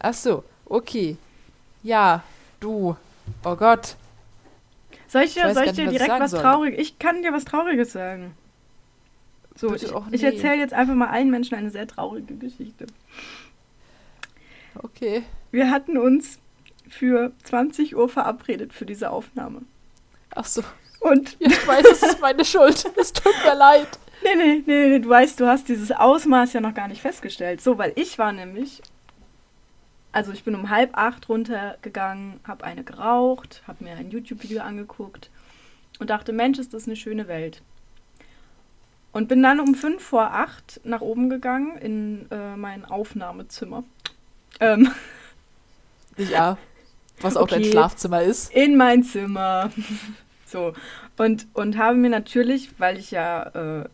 Ach so, okay. Ja, du. Oh Gott. Soll ich dir, weiß soll ich nicht, dir was ich direkt sagen was soll. Trauriges? Ich kann dir was Trauriges sagen. So, Bitte ich, auch ich nee. erzähle jetzt einfach mal allen Menschen eine sehr traurige Geschichte. Okay. Wir hatten uns für 20 Uhr verabredet für diese Aufnahme. Ach so. Und Ja, ich weiß, es ist meine Schuld. Es tut mir leid. nee, nee, nee, nee, du weißt, du hast dieses Ausmaß ja noch gar nicht festgestellt. So, weil ich war nämlich, also ich bin um halb acht runtergegangen, habe eine geraucht, habe mir ein YouTube-Video angeguckt und dachte, Mensch, ist das eine schöne Welt. Und bin dann um fünf vor acht nach oben gegangen in äh, mein Aufnahmezimmer. Ähm, Ja. Was auch dein Okay. Schlafzimmer ist. in mein Zimmer. so. Und, und habe mir natürlich, weil ich ja äh,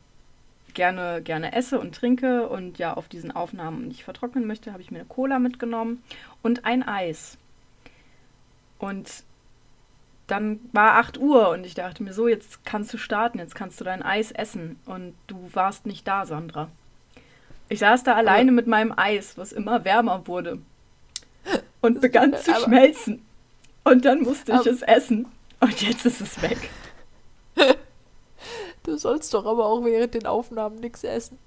gerne, gerne esse und trinke und ja auf diesen Aufnahmen nicht vertrocknen möchte, habe ich mir eine Cola mitgenommen und ein Eis. Und dann war 8 Uhr und ich dachte mir so, jetzt kannst du starten, jetzt kannst du dein Eis essen. Und du warst nicht da, Sandra. Ich saß da alleine mit meinem Eis, was immer wärmer wurde. Und begann zu schmelzen. Und dann musste ich es essen. Und jetzt ist es weg. Du sollst doch aber auch während den Aufnahmen nichts essen.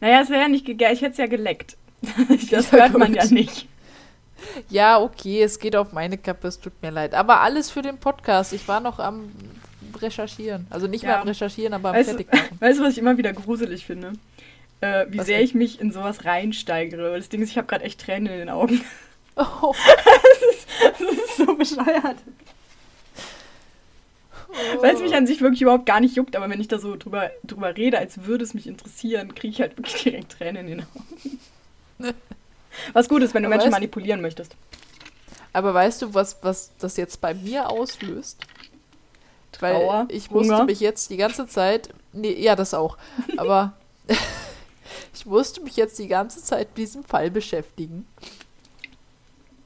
Naja, es wäre ja nicht gegessen, ich hätte es ja geleckt. Das Ja, hört man ja gut. nicht. Ja, okay, es geht auf meine Kappe, es tut mir leid. Aber alles für den Podcast. Ich war noch am Recherchieren. Also nicht Ja. mehr am Recherchieren, aber am Weißt Fertigmachen. weißt du, was ich immer wieder gruselig finde? Äh, wie Was sehr ich mich in sowas reinsteigere. Weil das Ding ist, ich habe gerade echt Tränen in den Augen. Oh, Das ist so bescheuert. Weil es mich an sich wirklich überhaupt gar nicht juckt, aber wenn ich da so drüber, drüber rede, als würde es mich interessieren, kriege ich halt wirklich direkt Tränen in den Augen. Was gut ist, wenn du Aber Menschen weißt- manipulieren möchtest. Aber weißt du, was, was das jetzt bei mir auslöst? Weil Trauer, ich musste Hunger. mich jetzt die ganze Zeit. Nee, ja, das auch. Aber ich musste mich jetzt die ganze Zeit mit diesem Fall beschäftigen.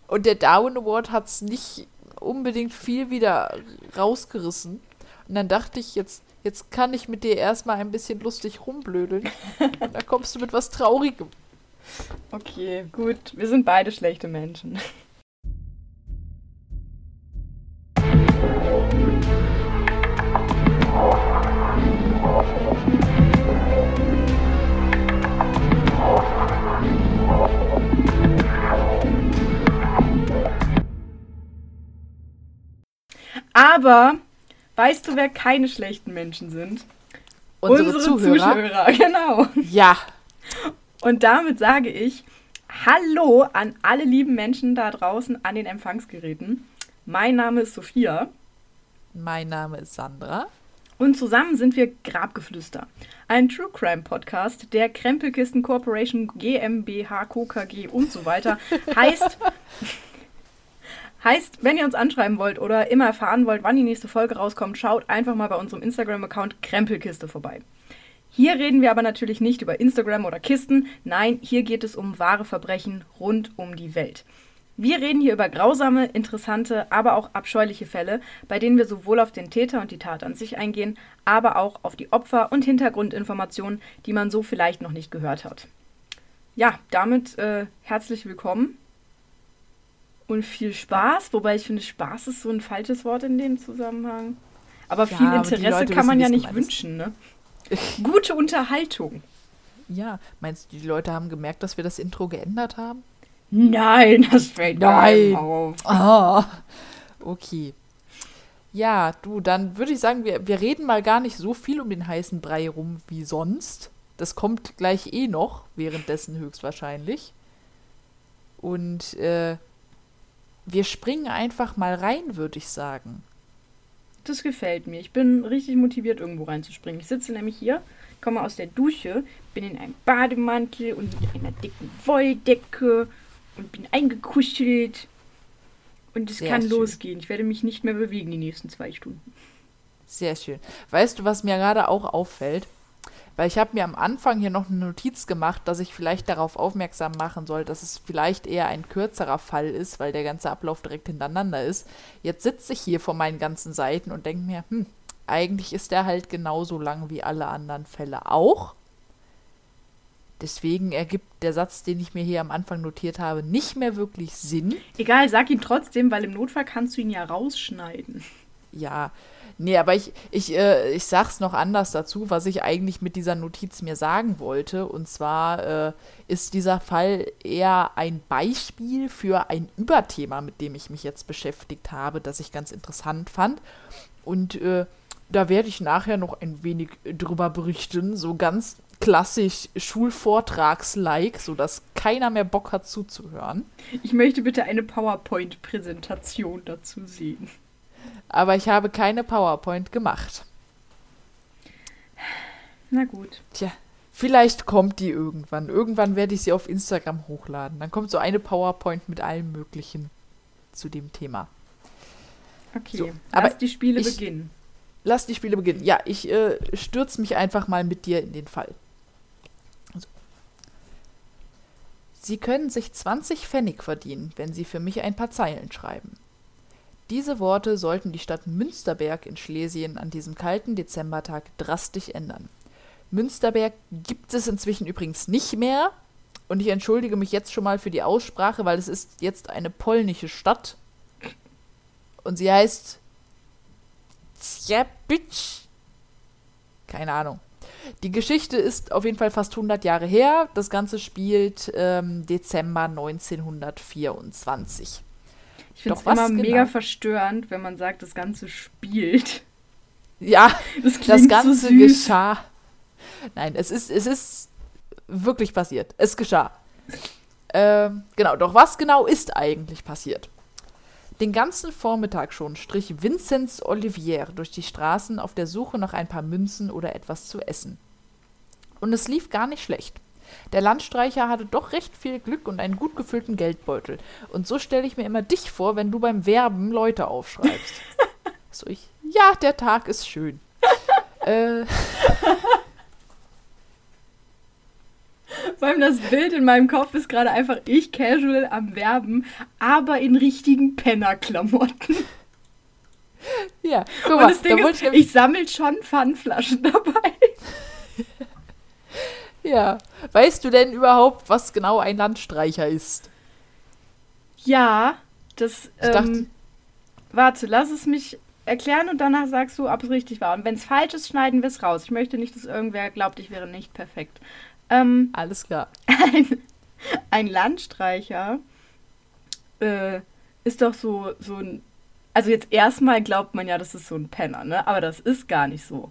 Und der Darwin Award hat es nicht unbedingt viel wieder rausgerissen. Und dann dachte ich, jetzt, jetzt kann ich mit dir erstmal ein bisschen lustig rumblödeln. Und dann kommst du mit was Traurigem. Okay, gut. Wir sind beide schlechte Menschen. Aber weißt du, wer keine schlechten Menschen sind? Unsere, Zuhörer. Genau. Ja. Und damit sage ich Hallo an alle lieben Menschen da draußen an den Empfangsgeräten. Mein Name ist Sophia Mein Name ist Sandra. und zusammen sind wir Grabgeflüster. Ein True Crime Podcast der Krempelkisten Corporation GmbH, Co. KG und so weiter. heißt, heißt, wenn ihr uns anschreiben wollt oder immer erfahren wollt, wann die nächste Folge rauskommt, schaut einfach mal bei unserem Instagram-Account Krempelkiste vorbei. Hier reden wir aber natürlich nicht über Instagram oder Kisten. Nein, hier geht es um wahre Verbrechen rund um die Welt. Wir reden hier über grausame, interessante, aber auch abscheuliche Fälle, bei denen wir sowohl auf den Täter und die Tat an sich eingehen, aber auch auf die Opfer und Hintergrundinformationen, die man so vielleicht noch nicht gehört hat. Ja, damit äh, herzlich willkommen und viel Spaß, wobei ich finde, Spaß ist so ein falsches Wort in dem Zusammenhang. Aber Ja, viel Interesse kann man wissen, ja nicht wünschen, ne? Gute Unterhaltung. Ja, meinst du, die Leute haben gemerkt, dass wir das Intro geändert haben? Nein, das fällt Nein. auf. Ah, okay. Ja, du, dann würde ich sagen, wir, wir reden mal gar nicht so viel um den heißen Brei rum wie sonst. Das kommt gleich eh noch, währenddessen höchstwahrscheinlich. Und äh, wir springen einfach mal rein, würde ich sagen. Das gefällt mir. Ich bin richtig motiviert, irgendwo reinzuspringen. Ich sitze nämlich hier, komme aus der Dusche, bin in einem Bademantel und mit einer dicken Wolldecke und bin eingekuschelt. Und es Sehr kann schön. losgehen. Ich werde mich nicht mehr bewegen die nächsten zwei Stunden. Sehr schön. Weißt du, was mir gerade auch auffällt? Weil ich habe mir am Anfang hier noch eine Notiz gemacht, dass ich vielleicht darauf aufmerksam machen soll, dass es vielleicht eher ein kürzerer Fall ist, weil der ganze Ablauf direkt hintereinander ist. Jetzt sitze ich hier vor meinen ganzen Seiten und denke mir, hm, eigentlich ist der halt genauso lang wie alle anderen Fälle auch. Deswegen ergibt der Satz, den ich mir hier am Anfang notiert habe, nicht mehr wirklich Sinn. Egal, sag ihn trotzdem, weil im Notfall kannst du ihn ja rausschneiden. Ja, nee, aber ich, ich, äh, ich sag's noch anders dazu, was ich eigentlich mit dieser Notiz mir sagen wollte. Und zwar äh, ist dieser Fall eher ein Beispiel für ein Überthema, mit dem ich mich jetzt beschäftigt habe, das ich ganz interessant fand. Und äh, da werde ich nachher noch ein wenig drüber berichten, so ganz klassisch Schulvortrags-like, sodass keiner mehr Bock hat zuzuhören. Ich möchte bitte eine PowerPoint-Präsentation dazu sehen. Aber ich habe keine PowerPoint gemacht. Na gut. Tja, vielleicht kommt die irgendwann. Irgendwann werde ich sie auf Instagram hochladen. Dann kommt so eine PowerPoint mit allem Möglichen zu dem Thema. Okay, So, lass aber die Spiele ich- beginnen. Lass die Spiele beginnen. Ja, ich äh, stürze mich einfach mal mit dir in den Fall. So. Sie können sich 20 Pfennig verdienen, wenn Sie für mich ein paar Zeilen schreiben. Diese Worte sollten die Stadt Münsterberg in Schlesien an diesem kalten Dezembertag drastisch ändern. Münsterberg gibt es inzwischen übrigens nicht mehr. Und ich entschuldige mich jetzt schon mal für die Aussprache, weil es ist jetzt eine polnische Stadt. Und sie heißt Zjebitsch. Keine Ahnung. Die Geschichte ist auf jeden Fall fast 100 Jahre her. Das Ganze spielt ähm, Dezember 1924. Ich finde es immer genau? mega verstörend, wenn man sagt, das Ganze spielt. Ja, Das das Ganze so geschah. Nein, es ist, es ist wirklich passiert. Es geschah. Ähm, genau, doch was genau ist eigentlich passiert? Den ganzen Vormittag schon strich Vinzenz Olivier durch die Straßen auf der Suche nach ein paar Münzen oder etwas zu essen. Und es lief gar nicht schlecht. Der Landstreicher hatte doch recht viel Glück und einen gut gefüllten Geldbeutel. Und so stelle ich mir immer dich vor, wenn du beim Werben Leute aufschreibst. so ich, ja, der Tag ist schön. äh, Vor allem das Bild in meinem Kopf ist gerade einfach ich casual am Werben, aber in richtigen Pennerklamotten. ja, guck Und mal, das Ding da ist, ich ich sammle schon Pfandflaschen dabei. ja. Weißt du denn überhaupt, was genau ein Landstreicher ist? Ja, das. Ich dachte- Ähm, warte, lass es mich erklären und danach sagst du, ob es richtig war. Und wenn es falsch ist, schneiden wir es raus. Ich möchte nicht, dass irgendwer glaubt, ich wäre nicht perfekt. Ähm, Alles klar. ein, ein Landstreicher äh, ist doch so, so ein. Also jetzt erstmal glaubt man ja, das ist so ein Penner, ne? Aber das ist gar nicht so.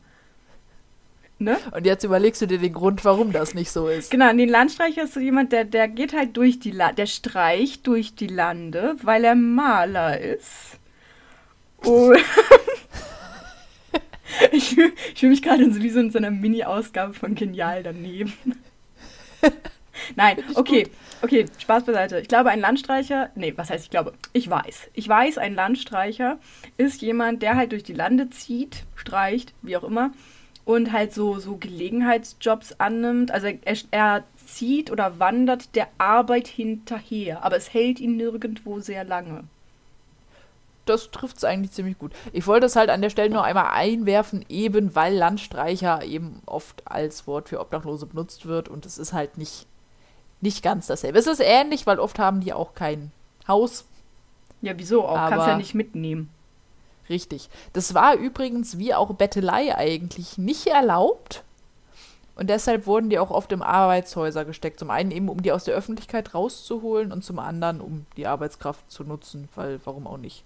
Ne? Und jetzt überlegst du dir den Grund, warum das nicht so ist. Genau, und den Landstreicher ist so jemand, der, der geht halt durch die La der streicht durch die Lande, weil er Maler ist. Und ich fühle ich fühl mich gerade so, wie so in so einer Mini-Ausgabe von Genial daneben. Nein, okay, okay, Spaß beiseite. Ich glaube, ein Landstreicher, nee, was heißt ich glaube? Ich weiß. Ich weiß, ein Landstreicher ist jemand, der halt durch die Lande zieht, streicht, wie auch immer, und halt so, so Gelegenheitsjobs annimmt. Also er, er zieht oder wandert der Arbeit hinterher, aber es hält ihn nirgendwo sehr lange. Das trifft es eigentlich ziemlich gut. Ich wollte es halt an der Stelle nur einmal einwerfen, eben weil Landstreicher eben oft als Wort für Obdachlose benutzt wird und es ist halt nicht, nicht ganz dasselbe. Es ist ähnlich, weil oft haben die auch kein Haus. Ja, wieso auch? Kannst ja nicht mitnehmen. Richtig. Das war übrigens wie auch Bettelei eigentlich nicht erlaubt. Und deshalb wurden die auch oft im Arbeitshäuser gesteckt. Zum einen eben, um die aus der Öffentlichkeit rauszuholen und zum anderen, um die Arbeitskraft zu nutzen, weil warum auch nicht.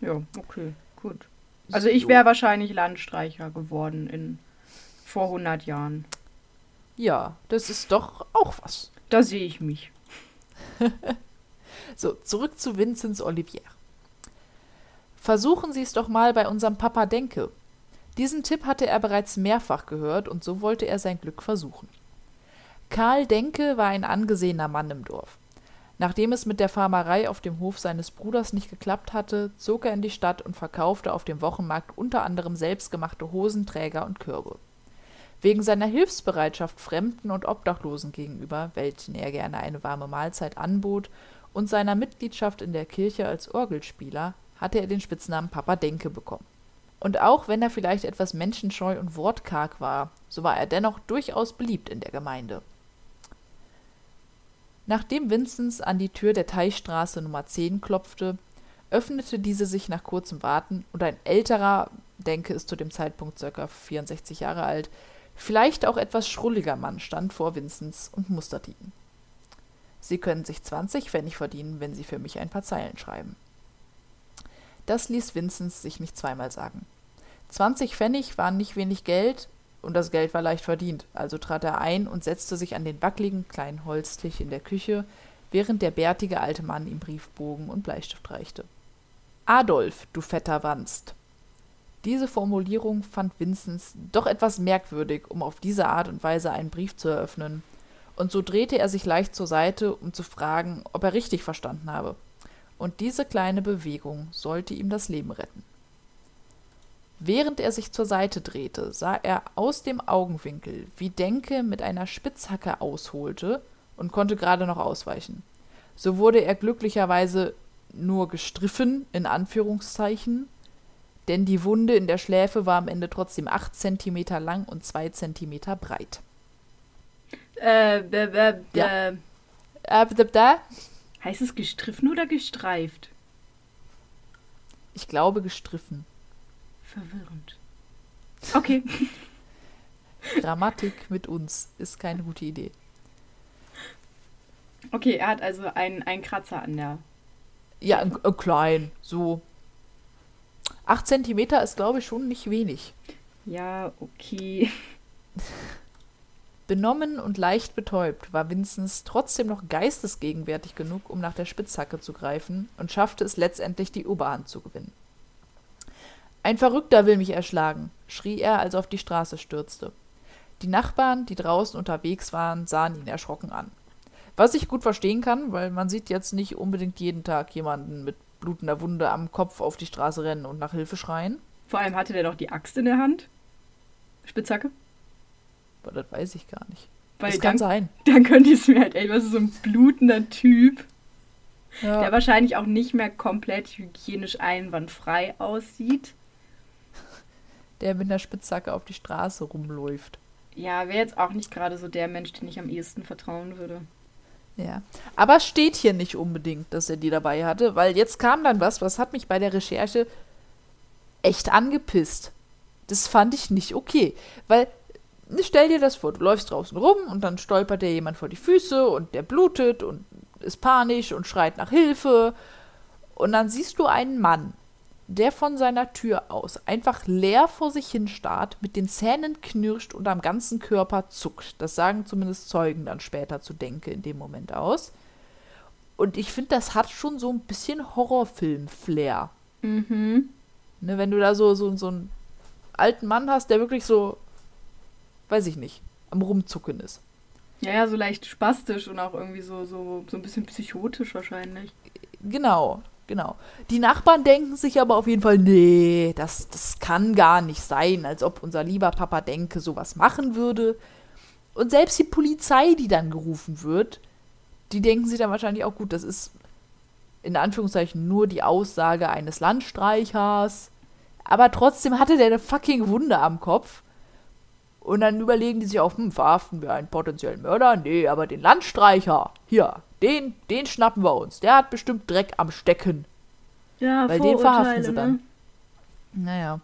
Ja, okay, gut. Also ich wäre wahrscheinlich Landstreicher geworden in vor 100 Jahren. Ja, das ist doch auch was. Da sehe ich mich. So, zurück zu Vinzenz Olivier. Versuchen Sie es doch mal bei unserem Papa Denke. Diesen Tipp hatte er bereits mehrfach gehört und so wollte er sein Glück versuchen. Karl Denke war ein angesehener Mann im Dorf. Nachdem es mit der Farmerei auf dem Hof seines Bruders nicht geklappt hatte, zog er in die Stadt und verkaufte auf dem Wochenmarkt unter anderem selbstgemachte Hosenträger und Körbe. Wegen seiner Hilfsbereitschaft Fremden und Obdachlosen gegenüber, welchen er gerne eine warme Mahlzeit anbot, und seiner Mitgliedschaft in der Kirche als Orgelspieler hatte er den Spitznamen Papa Denke bekommen. Und auch wenn er vielleicht etwas menschenscheu und wortkarg war, so war er dennoch durchaus beliebt in der Gemeinde. Nachdem Vinzenz an die Tür der Teichstraße Nummer 10 klopfte, öffnete diese sich nach kurzem Warten und ein älterer, denke ist zu dem Zeitpunkt ca. 64 Jahre alt, vielleicht auch etwas schrulliger Mann stand vor Vinzenz und musterte ihn. Sie können sich 20 Pfennig verdienen, wenn Sie für mich ein paar Zeilen schreiben. Das ließ Vinzenz sich nicht zweimal sagen. 20 Pfennig waren nicht wenig Geld, und das Geld war leicht verdient, also trat er ein und setzte sich an den wackligen kleinen Holztisch in der Küche, während der bärtige alte Mann ihm Briefbogen und Bleistift reichte. Adolf, du fetter Wanst. Diese Formulierung fand Vinzenz doch etwas merkwürdig, um auf diese Art und Weise einen Brief zu eröffnen, und so drehte er sich leicht zur Seite, um zu fragen, ob er richtig verstanden habe. Und diese kleine Bewegung sollte ihm das Leben retten. Während er sich zur Seite drehte, sah er aus dem Augenwinkel, wie Denke mit einer Spitzhacke ausholte und konnte gerade noch ausweichen. So wurde er glücklicherweise nur gestriffen, in Anführungszeichen, denn die Wunde in der Schläfe war am Ende trotzdem acht Zentimeter lang und zwei Zentimeter breit. Äh, -b -b Ja. äh, Äh, da- da? Heißt es gestriffen oder gestreift? Ich glaube gestriffen. Verwirrend. Okay. Grammatik mit uns ist keine gute Idee. Okay, er hat also einen, einen Kratzer an der. Ja, ein, ein klein, so. Acht Zentimeter ist, glaube ich, schon nicht wenig. Ja, okay. Benommen und leicht betäubt war Vinzenz trotzdem noch geistesgegenwärtig genug, um nach der Spitzhacke zu greifen und schaffte es letztendlich, die Oberhand zu gewinnen. Ein Verrückter will mich erschlagen, schrie er, als er auf die Straße stürzte. Die Nachbarn, die draußen unterwegs waren, sahen ihn erschrocken an. Was ich gut verstehen kann, weil man sieht jetzt nicht unbedingt jeden Tag jemanden mit blutender Wunde am Kopf auf die Straße rennen und nach Hilfe schreien. Vor allem hatte der doch die Axt in der Hand. Spitzhacke. Aber das weiß ich gar nicht. Weil das kann dann, sein. dann könnte ich es mir halt, ey, was ist so ein blutender Typ, Ja. der wahrscheinlich auch nicht mehr komplett hygienisch einwandfrei aussieht. der mit einer Spitzhacke auf die Straße rumläuft. Ja, wäre jetzt auch nicht gerade so der Mensch, den ich am ehesten vertrauen würde. Ja. Aber steht hier nicht unbedingt, dass er die dabei hatte, weil jetzt kam dann was, was hat mich bei der Recherche echt angepisst. Das fand ich nicht okay. Weil, stell dir das vor, du läufst draußen rum und dann stolpert dir jemand vor die Füße und der blutet und ist panisch und schreit nach Hilfe. Und dann siehst du einen Mann, der von seiner Tür aus einfach leer vor sich hin starrt, mit den Zähnen knirscht und am ganzen Körper zuckt. Das sagen zumindest Zeugen dann später zu Denke in dem Moment aus. Und ich finde, das hat schon so ein bisschen Horrorfilm-Flair. Mhm. Ne, wenn du da so, so, so einen alten Mann hast, der wirklich so, weiß ich nicht, am Rumzucken ist. Ja, ja, so leicht spastisch und auch irgendwie so, so, so ein bisschen psychotisch wahrscheinlich. Genau, genau. Die Nachbarn denken sich aber auf jeden Fall, nee, das, das kann gar nicht sein, als ob unser lieber Papa Denke sowas machen würde. Und selbst die Polizei, die dann gerufen wird, die denken sich dann wahrscheinlich auch, gut, das ist in Anführungszeichen nur die Aussage eines Landstreichers. Aber trotzdem hatte der eine fucking Wunde am Kopf. Und dann überlegen die sich auch, hm, verhaften wir einen potenziellen Mörder? Nee, aber den Landstreicher, hier, den, den schnappen wir uns. Der hat bestimmt Dreck am Stecken. Ja, Weil den verhaften sie ne? dann. Naja.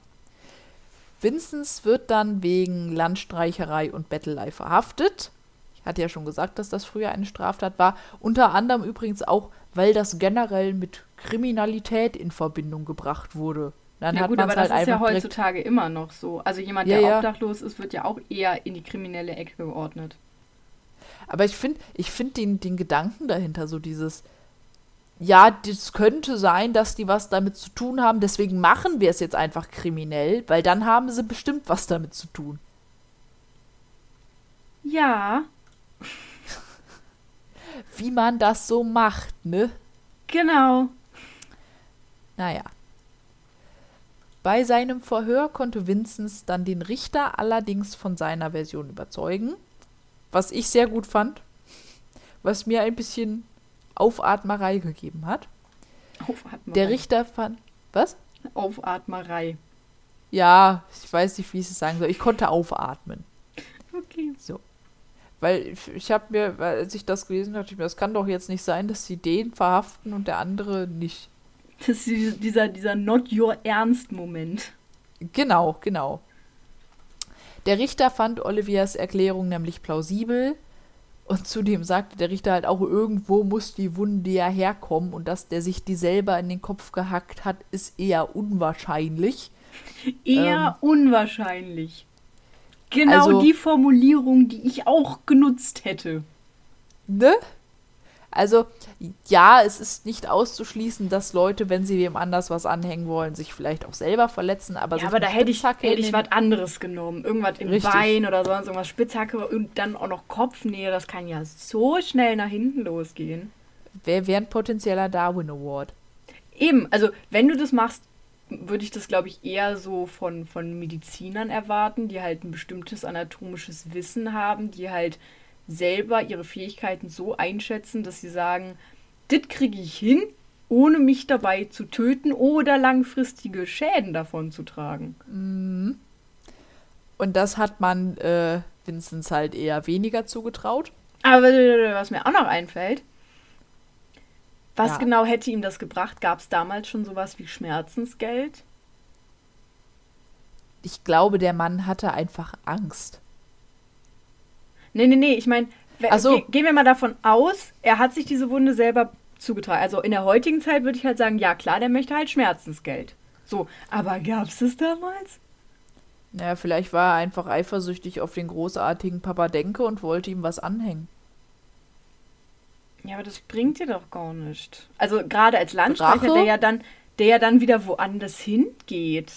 Vinzenz wird dann wegen Landstreicherei und Bettelei verhaftet. Ich hatte ja schon gesagt, dass das früher eine Straftat war. Unter anderem übrigens auch, weil das generell mit Kriminalität in Verbindung gebracht wurde. Dann Ja hat gut, aber halt das ist ja heutzutage immer noch so. Also jemand, Ja, der ja. obdachlos ist, wird ja auch eher in die kriminelle Ecke geordnet. Aber ich finde ich find den, den Gedanken dahinter, so dieses, ja, das könnte sein, dass die was damit zu tun haben, deswegen machen wir es jetzt einfach kriminell, weil dann haben sie bestimmt was damit zu tun. Ja, Wie man das so macht, ne? genau. Naja. Bei seinem Verhör konnte Vinzenz dann den Richter allerdings von seiner Version überzeugen, was ich sehr gut fand, was mir ein bisschen Aufatmerei gegeben hat. Aufatmerei. Der Richter fand. Was? Aufatmerei. Ja, ich weiß nicht, wie ich es sagen soll. Ich konnte aufatmen. Okay. So. Weil ich, habe mir, als ich das gelesen habe, dachte ich mir, das kann doch jetzt nicht sein, dass sie den verhaften und der andere nicht. Das ist dieser, dieser Not Your Ernst-Moment. Genau, genau. Der Richter fand Olivias Erklärung nämlich plausibel und zudem sagte der Richter halt auch, irgendwo muss die Wunde ja herkommen und dass der sich die selber in den Kopf gehackt hat, ist eher unwahrscheinlich. Eher ähm, unwahrscheinlich. Genau also, die Formulierung, die ich auch genutzt hätte. Ne? Also, ja, es ist nicht auszuschließen, dass Leute, wenn sie wem anders was anhängen wollen, sich vielleicht auch selber verletzen. Aber, ja, aber da hätte ich, hätte ich was anderes genommen. Irgendwas im Richtig. Bein oder sonst irgendwas. Spitzhacke und dann auch noch Kopfnähe. Das kann ja so schnell nach hinten losgehen. Wer wäre ein potenzieller Darwin Award? Eben, also wenn du das machst, würde ich das, glaube ich, eher so von, von Medizinern erwarten, die halt ein bestimmtes anatomisches Wissen haben, die halt selber ihre Fähigkeiten so einschätzen, dass sie sagen, das kriege ich hin, ohne mich dabei zu töten oder langfristige Schäden davon zu tragen. Mhm. Und das hat man äh, Vinzenz halt eher weniger zugetraut. Aber was mir auch noch einfällt, was ja. genau hätte ihm das gebracht? Gab es damals schon sowas wie Schmerzensgeld? Ich glaube, der Mann hatte einfach Angst. Nee, nee, nee, ich meine, so. ge gehen wir mal davon aus, er hat sich diese Wunde selber zugetragen. Also in der heutigen Zeit würde ich halt sagen, ja klar, der möchte halt Schmerzensgeld. So, aber gab es das damals? Naja, vielleicht war er einfach eifersüchtig auf den großartigen Papa Denke und wollte ihm was anhängen. Ja, aber das bringt dir doch gar nicht. Also gerade als Landstreicher, der ja dann, der ja dann wieder woanders hingeht.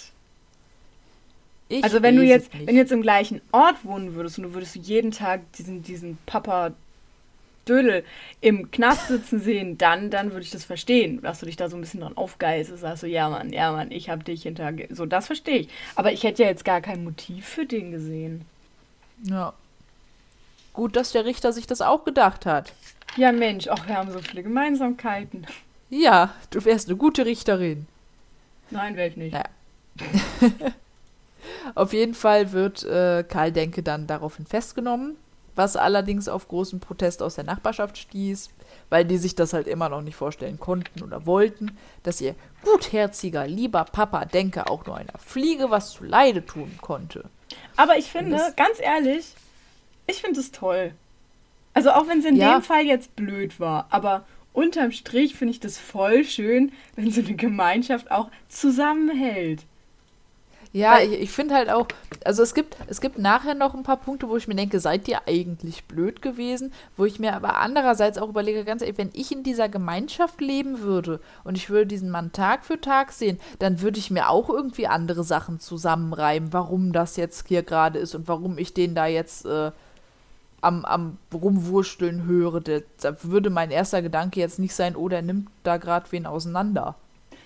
Ich also wenn du jetzt, wenn du jetzt im gleichen Ort wohnen würdest und du würdest jeden Tag diesen, diesen Papa Dödel im Knast sitzen sehen, dann, dann würde ich das verstehen, dass du dich da so ein bisschen dran aufgeilst und sagst so, ja Mann, ja Mann, ich hab dich hinter... So, das verstehe ich. Aber ich hätte ja jetzt gar kein Motiv für den gesehen. Ja. Gut, dass der Richter sich das auch gedacht hat. Ja Mensch, auch wir haben so viele Gemeinsamkeiten. Ja, du wärst eine gute Richterin. Nein, wäre ich nicht. Naja. Auf jeden Fall wird äh, Karl Denke dann daraufhin festgenommen, was allerdings auf großen Protest aus der Nachbarschaft stieß, weil die sich das halt immer noch nicht vorstellen konnten oder wollten, dass ihr gutherziger, lieber Papa Denke auch nur einer Fliege was zu Leide tun konnte. Aber ich finde, ganz ehrlich, ich finde es toll. Also auch wenn es in ja. dem Fall jetzt blöd war, aber unterm Strich finde ich das voll schön, wenn so eine Gemeinschaft auch zusammenhält. Ja, Weil, ich, ich finde halt auch, also es gibt, es gibt nachher noch ein paar Punkte, wo ich mir denke, seid ihr eigentlich blöd gewesen? Wo ich mir aber andererseits auch überlege, ganz ehrlich, wenn ich in dieser Gemeinschaft leben würde und ich würde diesen Mann Tag für Tag sehen, dann würde ich mir auch irgendwie andere Sachen zusammenreimen, warum das jetzt hier gerade ist und warum ich den da jetzt äh, am, am Rumwursteln höre. Da würde mein erster Gedanke jetzt nicht sein, oh, der nimmt da gerade wen auseinander.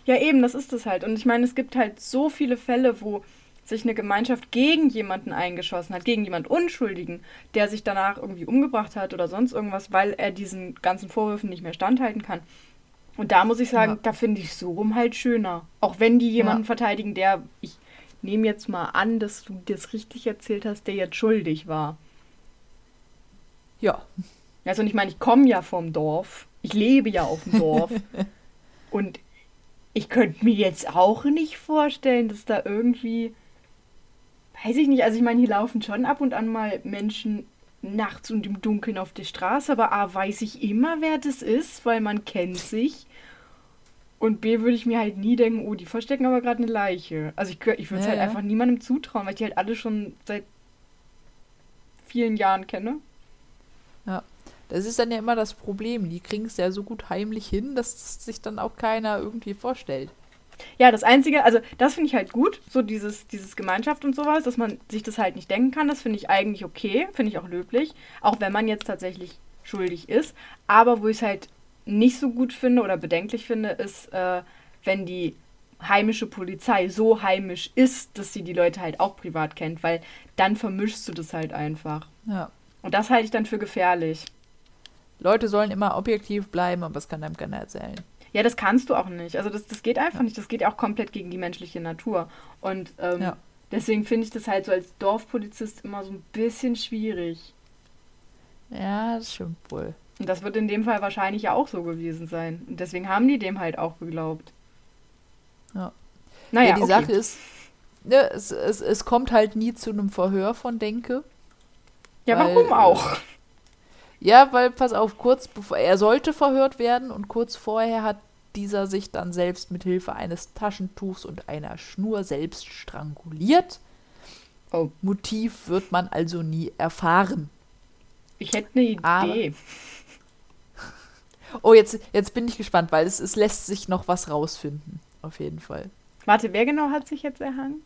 Ja, eben, das ist es halt. Und ich meine, es gibt halt so viele Fälle, wo sich eine Gemeinschaft gegen jemanden eingeschossen hat, gegen jemanden Unschuldigen, der sich danach irgendwie umgebracht hat oder sonst irgendwas, weil er diesen ganzen Vorwürfen nicht mehr standhalten kann. Und da muss ich sagen, ja. da finde ich so rum halt schöner. Auch wenn die jemanden ja. verteidigen, der, ich nehme jetzt mal an, dass du das richtig erzählt hast, der jetzt schuldig war. Ja. Also und ich meine, ich komme ja vom Dorf. Ich lebe ja auf dem Dorf. und ich könnte mir jetzt auch nicht vorstellen, dass da irgendwie, weiß ich nicht, also ich meine, hier laufen schon ab und an mal Menschen nachts und im Dunkeln auf der Straße, aber A, weiß ich immer, wer das ist, weil man kennt sich. Und B, würde ich mir halt nie denken, oh, die verstecken aber gerade eine Leiche. Also ich, ich würde es ja, halt ja. einfach niemandem zutrauen, weil ich die halt alle schon seit vielen Jahren kenne. Ja. Das ist dann ja immer das Problem. Die kriegen es ja so gut heimlich hin, dass sich dann auch keiner irgendwie vorstellt. Ja, das Einzige, also das finde ich halt gut, so dieses, dieses Gemeinschaft und sowas, dass man sich das halt nicht denken kann, das finde ich eigentlich okay, finde ich auch löblich, auch wenn man jetzt tatsächlich schuldig ist. Aber wo ich es halt nicht so gut finde oder bedenklich finde, ist, äh, wenn die heimische Polizei so heimisch ist, dass sie die Leute halt auch privat kennt, weil dann vermischst du das halt einfach. Ja. Und das halte ich dann für gefährlich. Leute sollen immer objektiv bleiben, aber das kann einem keiner erzählen. Ja, das kannst du auch nicht. Also das, das geht einfach ja. nicht. Das geht auch komplett gegen die menschliche Natur. Und ähm, ja. deswegen finde ich das halt so als Dorfpolizist immer so ein bisschen schwierig. Ja, das stimmt wohl. Und das wird in dem Fall wahrscheinlich ja auch so gewesen sein. Und deswegen haben die dem halt auch geglaubt. Ja. Naja, ja, die okay. Sache ist, ne, es, es, es kommt halt nie zu einem Verhör von Denke. Ja, weil, warum auch? Ja, weil, pass auf, kurz bevor er sollte verhört werden und kurz vorher hat dieser sich dann selbst mit Hilfe eines Taschentuchs und einer Schnur selbst stranguliert. Oh. Motiv wird man also nie erfahren. Ich hätte eine Idee. Aber- Oh, jetzt, jetzt bin ich gespannt, weil es, es lässt sich noch was rausfinden. Auf jeden Fall. Warte, wer genau hat sich jetzt erhangen?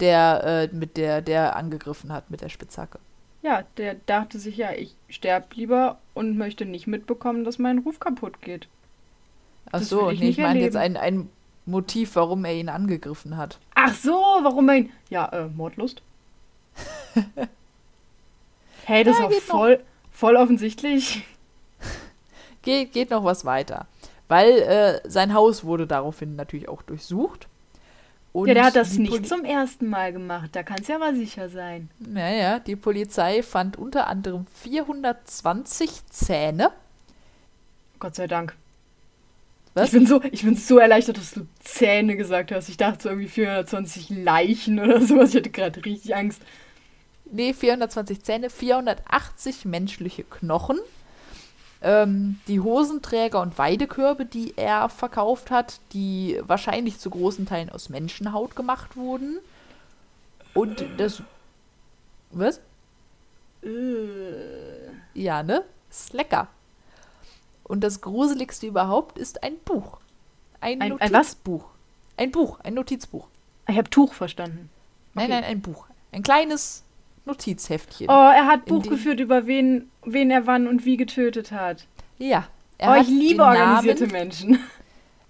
Der, äh, mit der, der angegriffen hat mit der Spitzhacke. Ja, der dachte sich ja, ich sterb lieber und möchte nicht mitbekommen, dass mein Ruf kaputt geht. Ach so, ich nee, ich meine jetzt ein, ein Motiv, warum er ihn angegriffen hat. Ach so, warum mein. Ja, äh, Mordlust. hey, das Ja, ist noch. voll, voll offensichtlich. Geht, geht noch was weiter. Weil äh, sein Haus wurde daraufhin natürlich auch durchsucht. Und ja, der hat das nicht Poli- zum ersten Mal gemacht. Da kann es ja mal sicher sein. Naja, die Polizei fand unter anderem 420 Zähne. Gott sei Dank. Was? Ich bin, so, ich bin so erleichtert, dass du Zähne gesagt hast. Ich dachte so irgendwie 420 Leichen oder sowas. Ich hatte gerade richtig Angst. Nee, 420 Zähne, 480 menschliche Knochen. Ähm, die Hosenträger und Weidekörbe, die er verkauft hat, die wahrscheinlich zu großen Teilen aus Menschenhaut gemacht wurden. Und das. Was? Ja, ne? Ist lecker. Und das Gruseligste überhaupt ist ein Buch. Ein, Ein- ein was? Notizbuch. Ein Buch, ein Notizbuch. Ich habe Tuch verstanden. Nein, Okay. nein, ein Buch. Ein kleines Notizheftchen. Oh, er hat Buch geführt über wen, wen er wann und wie getötet hat. Ja. Er oh, hat ich liebe organisierte Namen, Menschen.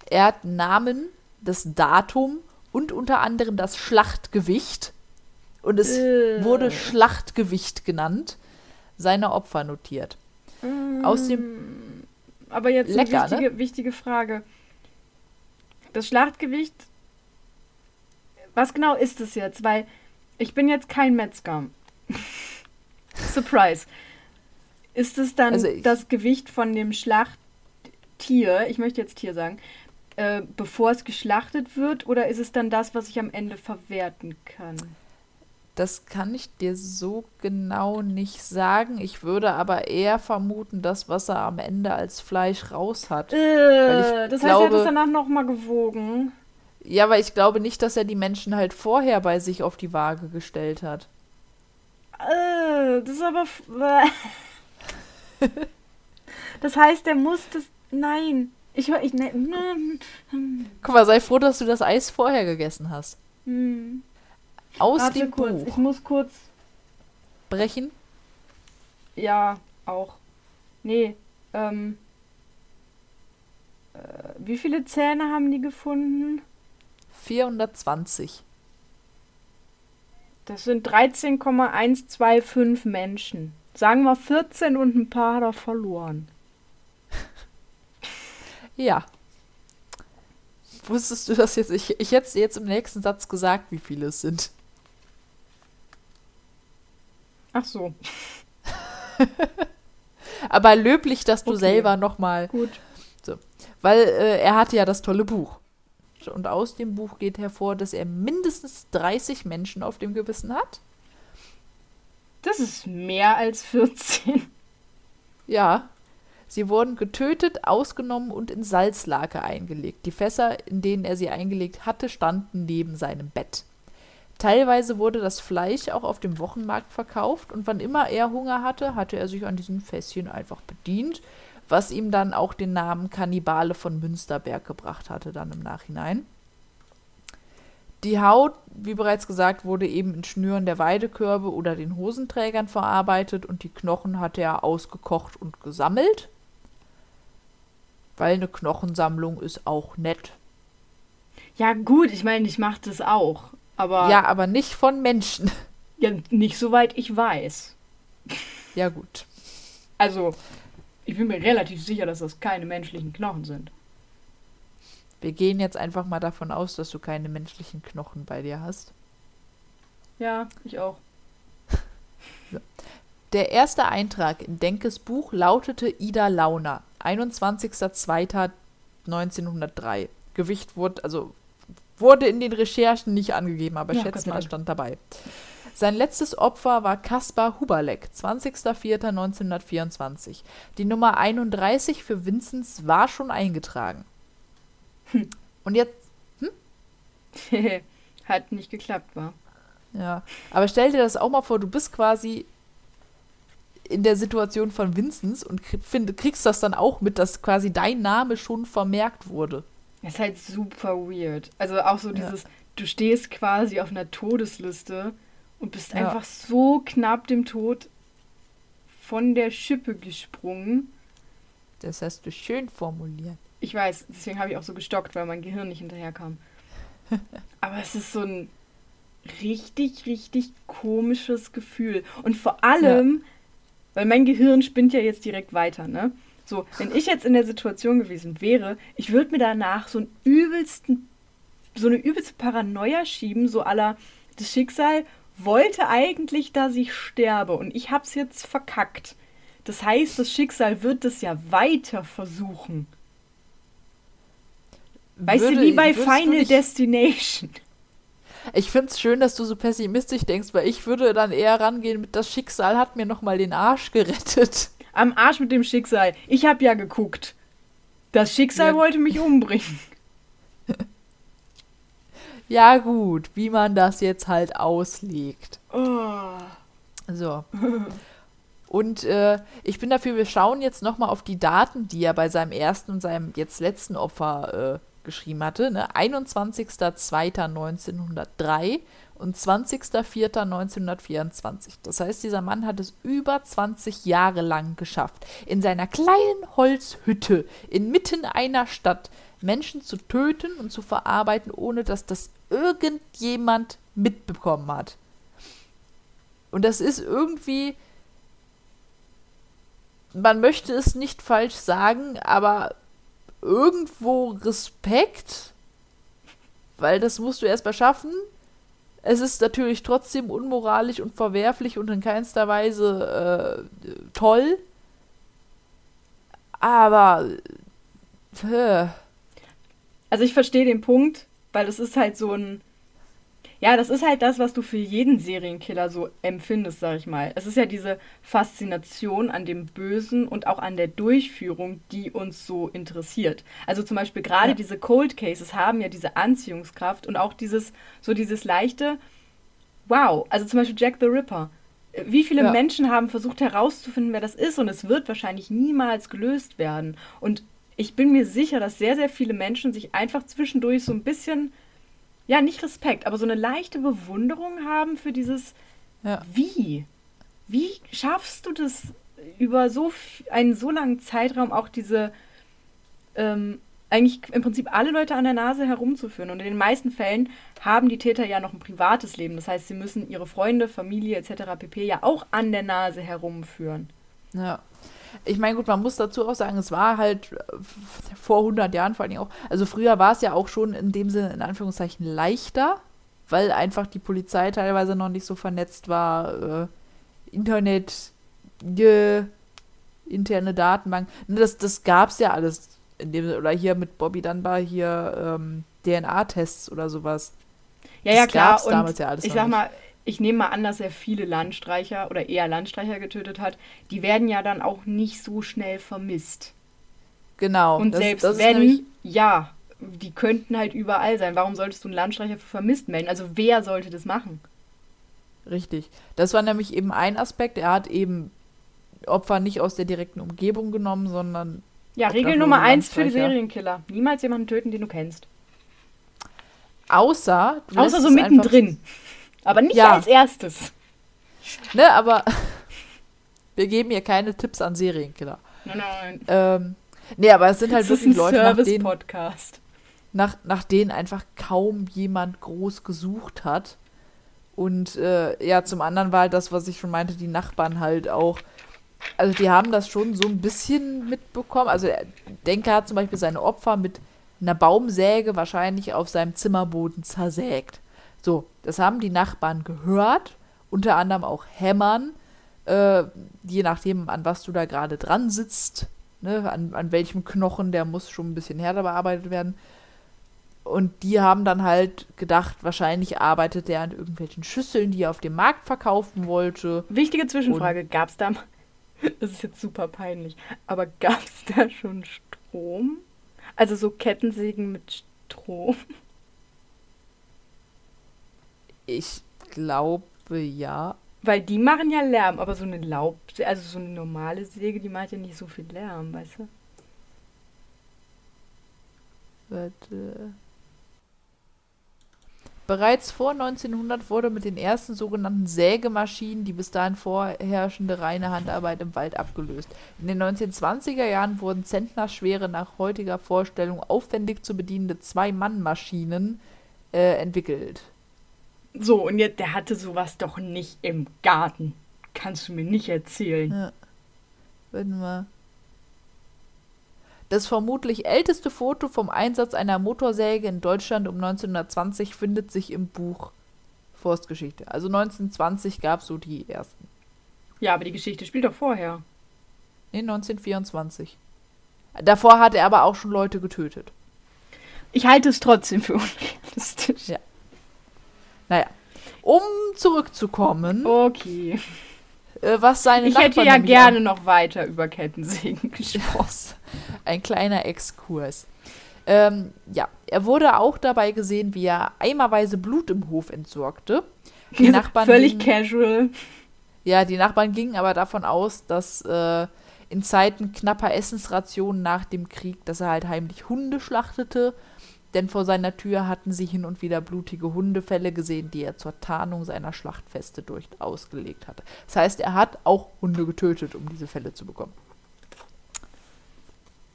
Er hat Namen, das Datum und unter anderem das Schlachtgewicht. Und es Äh. wurde Schlachtgewicht genannt, seiner Opfer notiert. Aus dem. Aber jetzt Lecker, eine wichtige, wichtige Frage. Das Schlachtgewicht, was genau ist es jetzt? Weil ich bin jetzt kein Metzger. Surprise. Ist es dann Also das Gewicht von dem Schlachttier, ich möchte jetzt Tier sagen, äh, bevor es geschlachtet wird, oder ist es dann das, was ich am Ende verwerten kann? Das kann ich dir so genau nicht sagen. Ich würde aber eher vermuten, das, was er am Ende als Fleisch raus hat. Äh, das heißt, er hat glaube- es danach nochmal gewogen. Ja, aber ich glaube nicht, dass er die Menschen halt vorher bei sich auf die Waage gestellt hat. Äh, das ist aber. Das heißt, er muss das. Nein. Ich. Ich, ne, hm, Guck mal, sei froh, dass du das Eis vorher gegessen hast. hm. Aus Warte dem kurz. Buch Ich muss kurz. brechen. Ja, auch. Nee. Ähm. Äh, wie viele Zähne haben die gefunden? 420. Das sind 13,125 Menschen. Sagen wir 14 und ein paar hat er verloren. Ja. Wusstest du das jetzt? Ich, ich hätte jetzt im nächsten Satz gesagt, wie viele es sind. Ach so, Aber löblich, dass du Okay. selber nochmal. gut. Weil äh, er hatte ja das tolle Buch. Und aus dem Buch geht hervor, dass er mindestens 30 Menschen auf dem Gewissen hat. Das ist mehr als 14. Ja. Sie wurden getötet, ausgenommen und in Salzlake eingelegt. Die Fässer, in denen er sie eingelegt hatte, standen neben seinem Bett. Teilweise wurde das Fleisch auch auf dem Wochenmarkt verkauft und wann immer er Hunger hatte, hatte er sich an diesen Fässchen einfach bedient, was ihm dann auch den Namen Kannibale von Münsterberg gebracht hatte, dann im Nachhinein. Die Haut, wie bereits gesagt, wurde eben in Schnüren der Weidekörbe oder den Hosenträgern verarbeitet und die Knochen hatte er ausgekocht und gesammelt. Weil eine Knochensammlung ist auch nett. Ja, gut, ich meine, ich mache das auch. Aber Ja, aber nicht von Menschen. ja, nicht soweit ich weiß. Ja, gut. Also, ich bin mir relativ sicher, dass das keine menschlichen Knochen sind. Wir gehen jetzt einfach mal davon aus, dass du keine menschlichen Knochen bei dir hast. Ja, ich auch. Der erste Eintrag in Denkes Buch lautete Ida Launer, 21.02.1903. Gewicht wurde, also wurde in den Recherchen nicht angegeben, aber ich Ja, schätze Gott sei mal, stand dabei. Sein letztes Opfer war Kaspar Huberleck, 20.04.1924. Die Nummer 31 für Vinzenz war schon eingetragen. Hm. Und jetzt, Hat nicht geklappt, war. ja, aber stell dir das auch mal vor, du bist quasi in der Situation von Vinzenz und krie- find, kriegst das dann auch mit, dass quasi dein Name schon vermerkt wurde. Das ist halt super weird. Also auch so Ja. dieses, du stehst quasi auf einer Todesliste und bist Ja. einfach so knapp dem Tod von der Schippe gesprungen. Das hast du schön formuliert. Ich weiß, deswegen habe ich auch so gestockt, weil mein Gehirn nicht hinterherkam. Aber es ist so ein richtig, richtig komisches Gefühl. Und vor allem, weil mein Gehirn spinnt ja jetzt direkt weiter, ne? So, wenn ich jetzt in der Situation gewesen wäre, ich würde mir danach so einen übelsten, so eine übelste Paranoia schieben, so aller das Schicksal wollte eigentlich, dass ich sterbe und ich hab's jetzt verkackt. Das heißt, das Schicksal wird es ja weiter versuchen. Weißt Würde- du, wie bei Final nicht- Destination. Ich finde es schön, dass du so pessimistisch denkst, weil ich würde dann eher rangehen mit das Schicksal hat mir nochmal den Arsch gerettet. Am Arsch mit dem Schicksal. Ich hab ja geguckt. Das Schicksal Ja. wollte mich umbringen. Ja gut, wie man das jetzt halt auslegt. Oh. So. Und äh, ich bin dafür, wir schauen jetzt nochmal auf die Daten, die er bei seinem ersten und seinem jetzt letzten Opfer äh, geschrieben hatte. Ne? 21.02.1903 und 20.04.1924. Das heißt, dieser Mann hat es über 20 Jahre lang geschafft, in seiner kleinen Holzhütte inmitten einer Stadt Menschen zu töten und zu verarbeiten, ohne dass das irgendjemand mitbekommen hat. Und das ist irgendwie, man möchte es nicht falsch sagen, aber irgendwo Respekt, weil das musst du erst mal schaffen. Es ist natürlich trotzdem unmoralisch und verwerflich und in keinster Weise äh, toll. Aber äh, Also ich verstehe den Punkt, weil es ist halt so ein. Ja, das ist halt das, was du für jeden Serienkiller so empfindest, sag ich mal. Es ist ja diese Faszination an dem Bösen und auch an der Durchführung, die uns so interessiert. Also zum Beispiel gerade Ja. diese Cold Cases haben ja diese Anziehungskraft und auch dieses, so dieses leichte, wow, also zum Beispiel Jack the Ripper. Wie viele Ja. Menschen haben versucht herauszufinden, wer das ist und es wird wahrscheinlich niemals gelöst werden. Und ich bin mir sicher, dass sehr, sehr viele Menschen sich einfach zwischendurch so ein bisschen, ja, nicht Respekt, aber so eine leichte Bewunderung haben für dieses, ja. wie? Wie schaffst du das über so einen so langen Zeitraum auch diese, ähm, eigentlich im Prinzip alle Leute an der Nase herumzuführen? Und in den meisten Fällen haben die Täter ja noch ein privates Leben. Das heißt, sie müssen ihre Freunde, Familie etc. pp. ja auch an der Nase herumführen. Ja. Ich meine, gut, man muss dazu auch sagen, es war halt äh, vor 100 Jahren vor allen Dingen auch, also früher war es ja auch schon in dem Sinne, in Anführungszeichen, leichter, weil einfach die Polizei teilweise noch nicht so vernetzt war, äh, Internet, ge, interne Datenbank, Ne, das, das gab es ja alles in dem oder hier mit Bobby Dunbar hier ähm, DNA-Tests oder sowas. Ja, Das ja, klar. damals ja alles ich sag nicht. mal, ich nehme mal an, dass er viele Landstreicher oder eher Landstreicher getötet hat. Die werden ja dann auch nicht so schnell vermisst. Genau. Und das, selbst das wenn, ja, die könnten halt überall sein. Warum solltest du einen Landstreicher für vermisst melden? Also wer sollte das machen? Richtig. Das war nämlich eben ein Aspekt. Er hat eben Opfer nicht aus der direkten Umgebung genommen, sondern Ja, Regel Nummer eins für die. Serienkiller. Niemals jemanden töten, den du kennst. außer. du Außer so mittendrin. Aber nicht Ja. als erstes. Ne, aber wir geben hier keine Tipps an Serienkiller. Nein, nein. Ähm, nee, aber es sind halt Das wirklich Leute, nach denen, nach, nach denen einfach kaum jemand groß gesucht hat. Und äh, ja, zum anderen war halt das, was ich schon meinte, die Nachbarn halt auch. Also die haben das schon so ein bisschen mitbekommen. Also er- Denker hat zum Beispiel seine Opfer mit einer Baumsäge wahrscheinlich auf seinem Zimmerboden zersägt. So, das haben die Nachbarn gehört, unter anderem auch Hämmern. Äh, je nachdem, an was du da gerade dran sitzt, ne, an, an welchem Knochen, der muss schon ein bisschen härter bearbeitet werden. Und die haben dann halt gedacht, wahrscheinlich arbeitet er an irgendwelchen Schüsseln, die er auf dem Markt verkaufen wollte. Wichtige Zwischenfrage, gab es da, das ist jetzt super peinlich, aber gab es da schon Strom? Also so Kettensägen mit Strom? Ich glaube ja. Weil die machen ja Lärm, aber so eine Laub, also so eine normale Säge, die macht ja nicht so viel Lärm, weißt du? Warte. Bereits vor 1900 wurde mit den ersten sogenannten Sägemaschinen die bis dahin vorherrschende reine Handarbeit im Wald abgelöst. In den 1920er Jahren wurden zentnerschwere, nach heutiger Vorstellung aufwendig zu bedienende Zwei-Mann-Maschinen äh, entwickelt. So, und jetzt, der hatte sowas doch nicht im Garten. Kannst du mir nicht erzählen. Ja. Warte mal. Das vermutlich älteste Foto vom Einsatz einer Motorsäge in Deutschland um 1920 findet sich im Buch Forstgeschichte. Also 1920 gab es so die ersten. Ja, aber die Geschichte spielt doch vorher. Nee, 1924. Davor hat er aber auch schon Leute getötet. Ich halte es trotzdem für unrealistisch. Ja. Naja, um zurückzukommen. Okay. Äh, was seine Ich hätte ja gerne noch weiter über Kettensägen gesprochen. Ein kleiner Exkurs. Ähm, ja, er wurde auch dabei gesehen, wie er eimerweise Blut im Hof entsorgte. Die Nachbarn Völlig gingen, casual. Ja, die Nachbarn gingen aber davon aus, dass äh, in Zeiten knapper Essensrationen nach dem Krieg, dass er halt heimlich Hunde schlachtete denn vor seiner Tür hatten sie hin und wieder blutige Hundefälle gesehen, die er zur Tarnung seiner Schlachtfeste durch ausgelegt hatte. Das heißt, er hat auch Hunde getötet, um diese Fälle zu bekommen.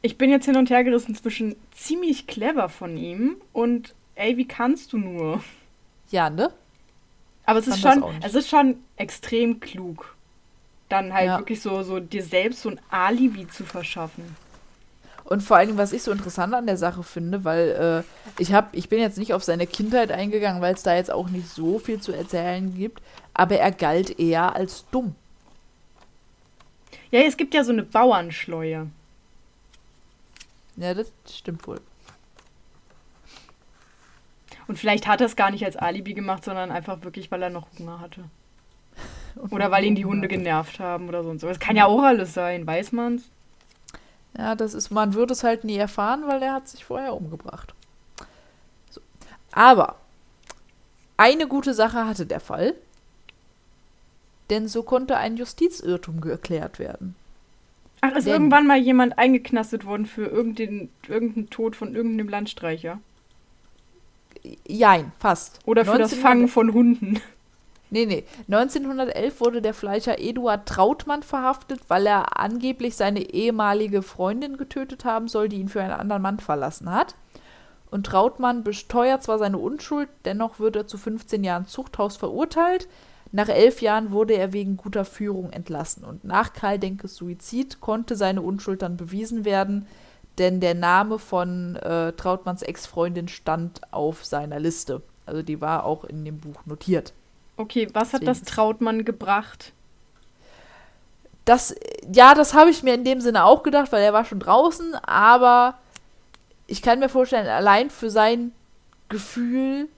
Ich bin jetzt hin und her gerissen zwischen ziemlich clever von ihm und ey, wie kannst du nur? Ja, ne? Aber es ist schon, es ist schon extrem klug, dann halt ja. wirklich so, so dir selbst so ein Alibi zu verschaffen. Und vor allem, was ich so interessant an der Sache finde, weil äh, ich habe, ich bin jetzt nicht auf seine Kindheit eingegangen, weil es da jetzt auch nicht so viel zu erzählen gibt, aber er galt eher als dumm. Ja, es gibt ja so eine Bauernschleue. Ja, das stimmt wohl. Und vielleicht hat er es gar nicht als Alibi gemacht, sondern einfach wirklich, weil er noch Hunger hatte. Oder weil ihn die Hunde genervt haben oder so und so. Das kann ja auch alles sein, weiß man's? Ja, das ist, man würde es halt nie erfahren, weil er hat sich vorher umgebracht. So. Aber eine gute Sache hatte der Fall, denn so konnte ein Justizirrtum geklärt werden. Ach, ist denn, irgendwann mal jemand eingeknastet worden für irgendeinen, irgendeinen Tod von irgendeinem Landstreicher? Jein, fast. Oder für das Fangen von Hunden. Nee, nee. 1911 wurde der Fleischer Eduard Trautmann verhaftet, weil er angeblich seine ehemalige Freundin getötet haben soll, die ihn für einen anderen Mann verlassen hat. Und Trautmann besteuert zwar seine Unschuld, dennoch wird er zu 15 Jahren Zuchthaus verurteilt. Nach elf Jahren wurde er wegen guter Führung entlassen. Und nach Karl Denkes Suizid konnte seine Unschuld dann bewiesen werden, denn der Name von äh, Trautmanns Ex-Freundin stand auf seiner Liste. Also die war auch in dem Buch notiert. Okay, was Deswegen. hat das Trautmann gebracht? Das, ja, das habe ich mir in dem Sinne auch gedacht, weil er war schon draußen, aber ich kann mir vorstellen, allein für sein Gefühl,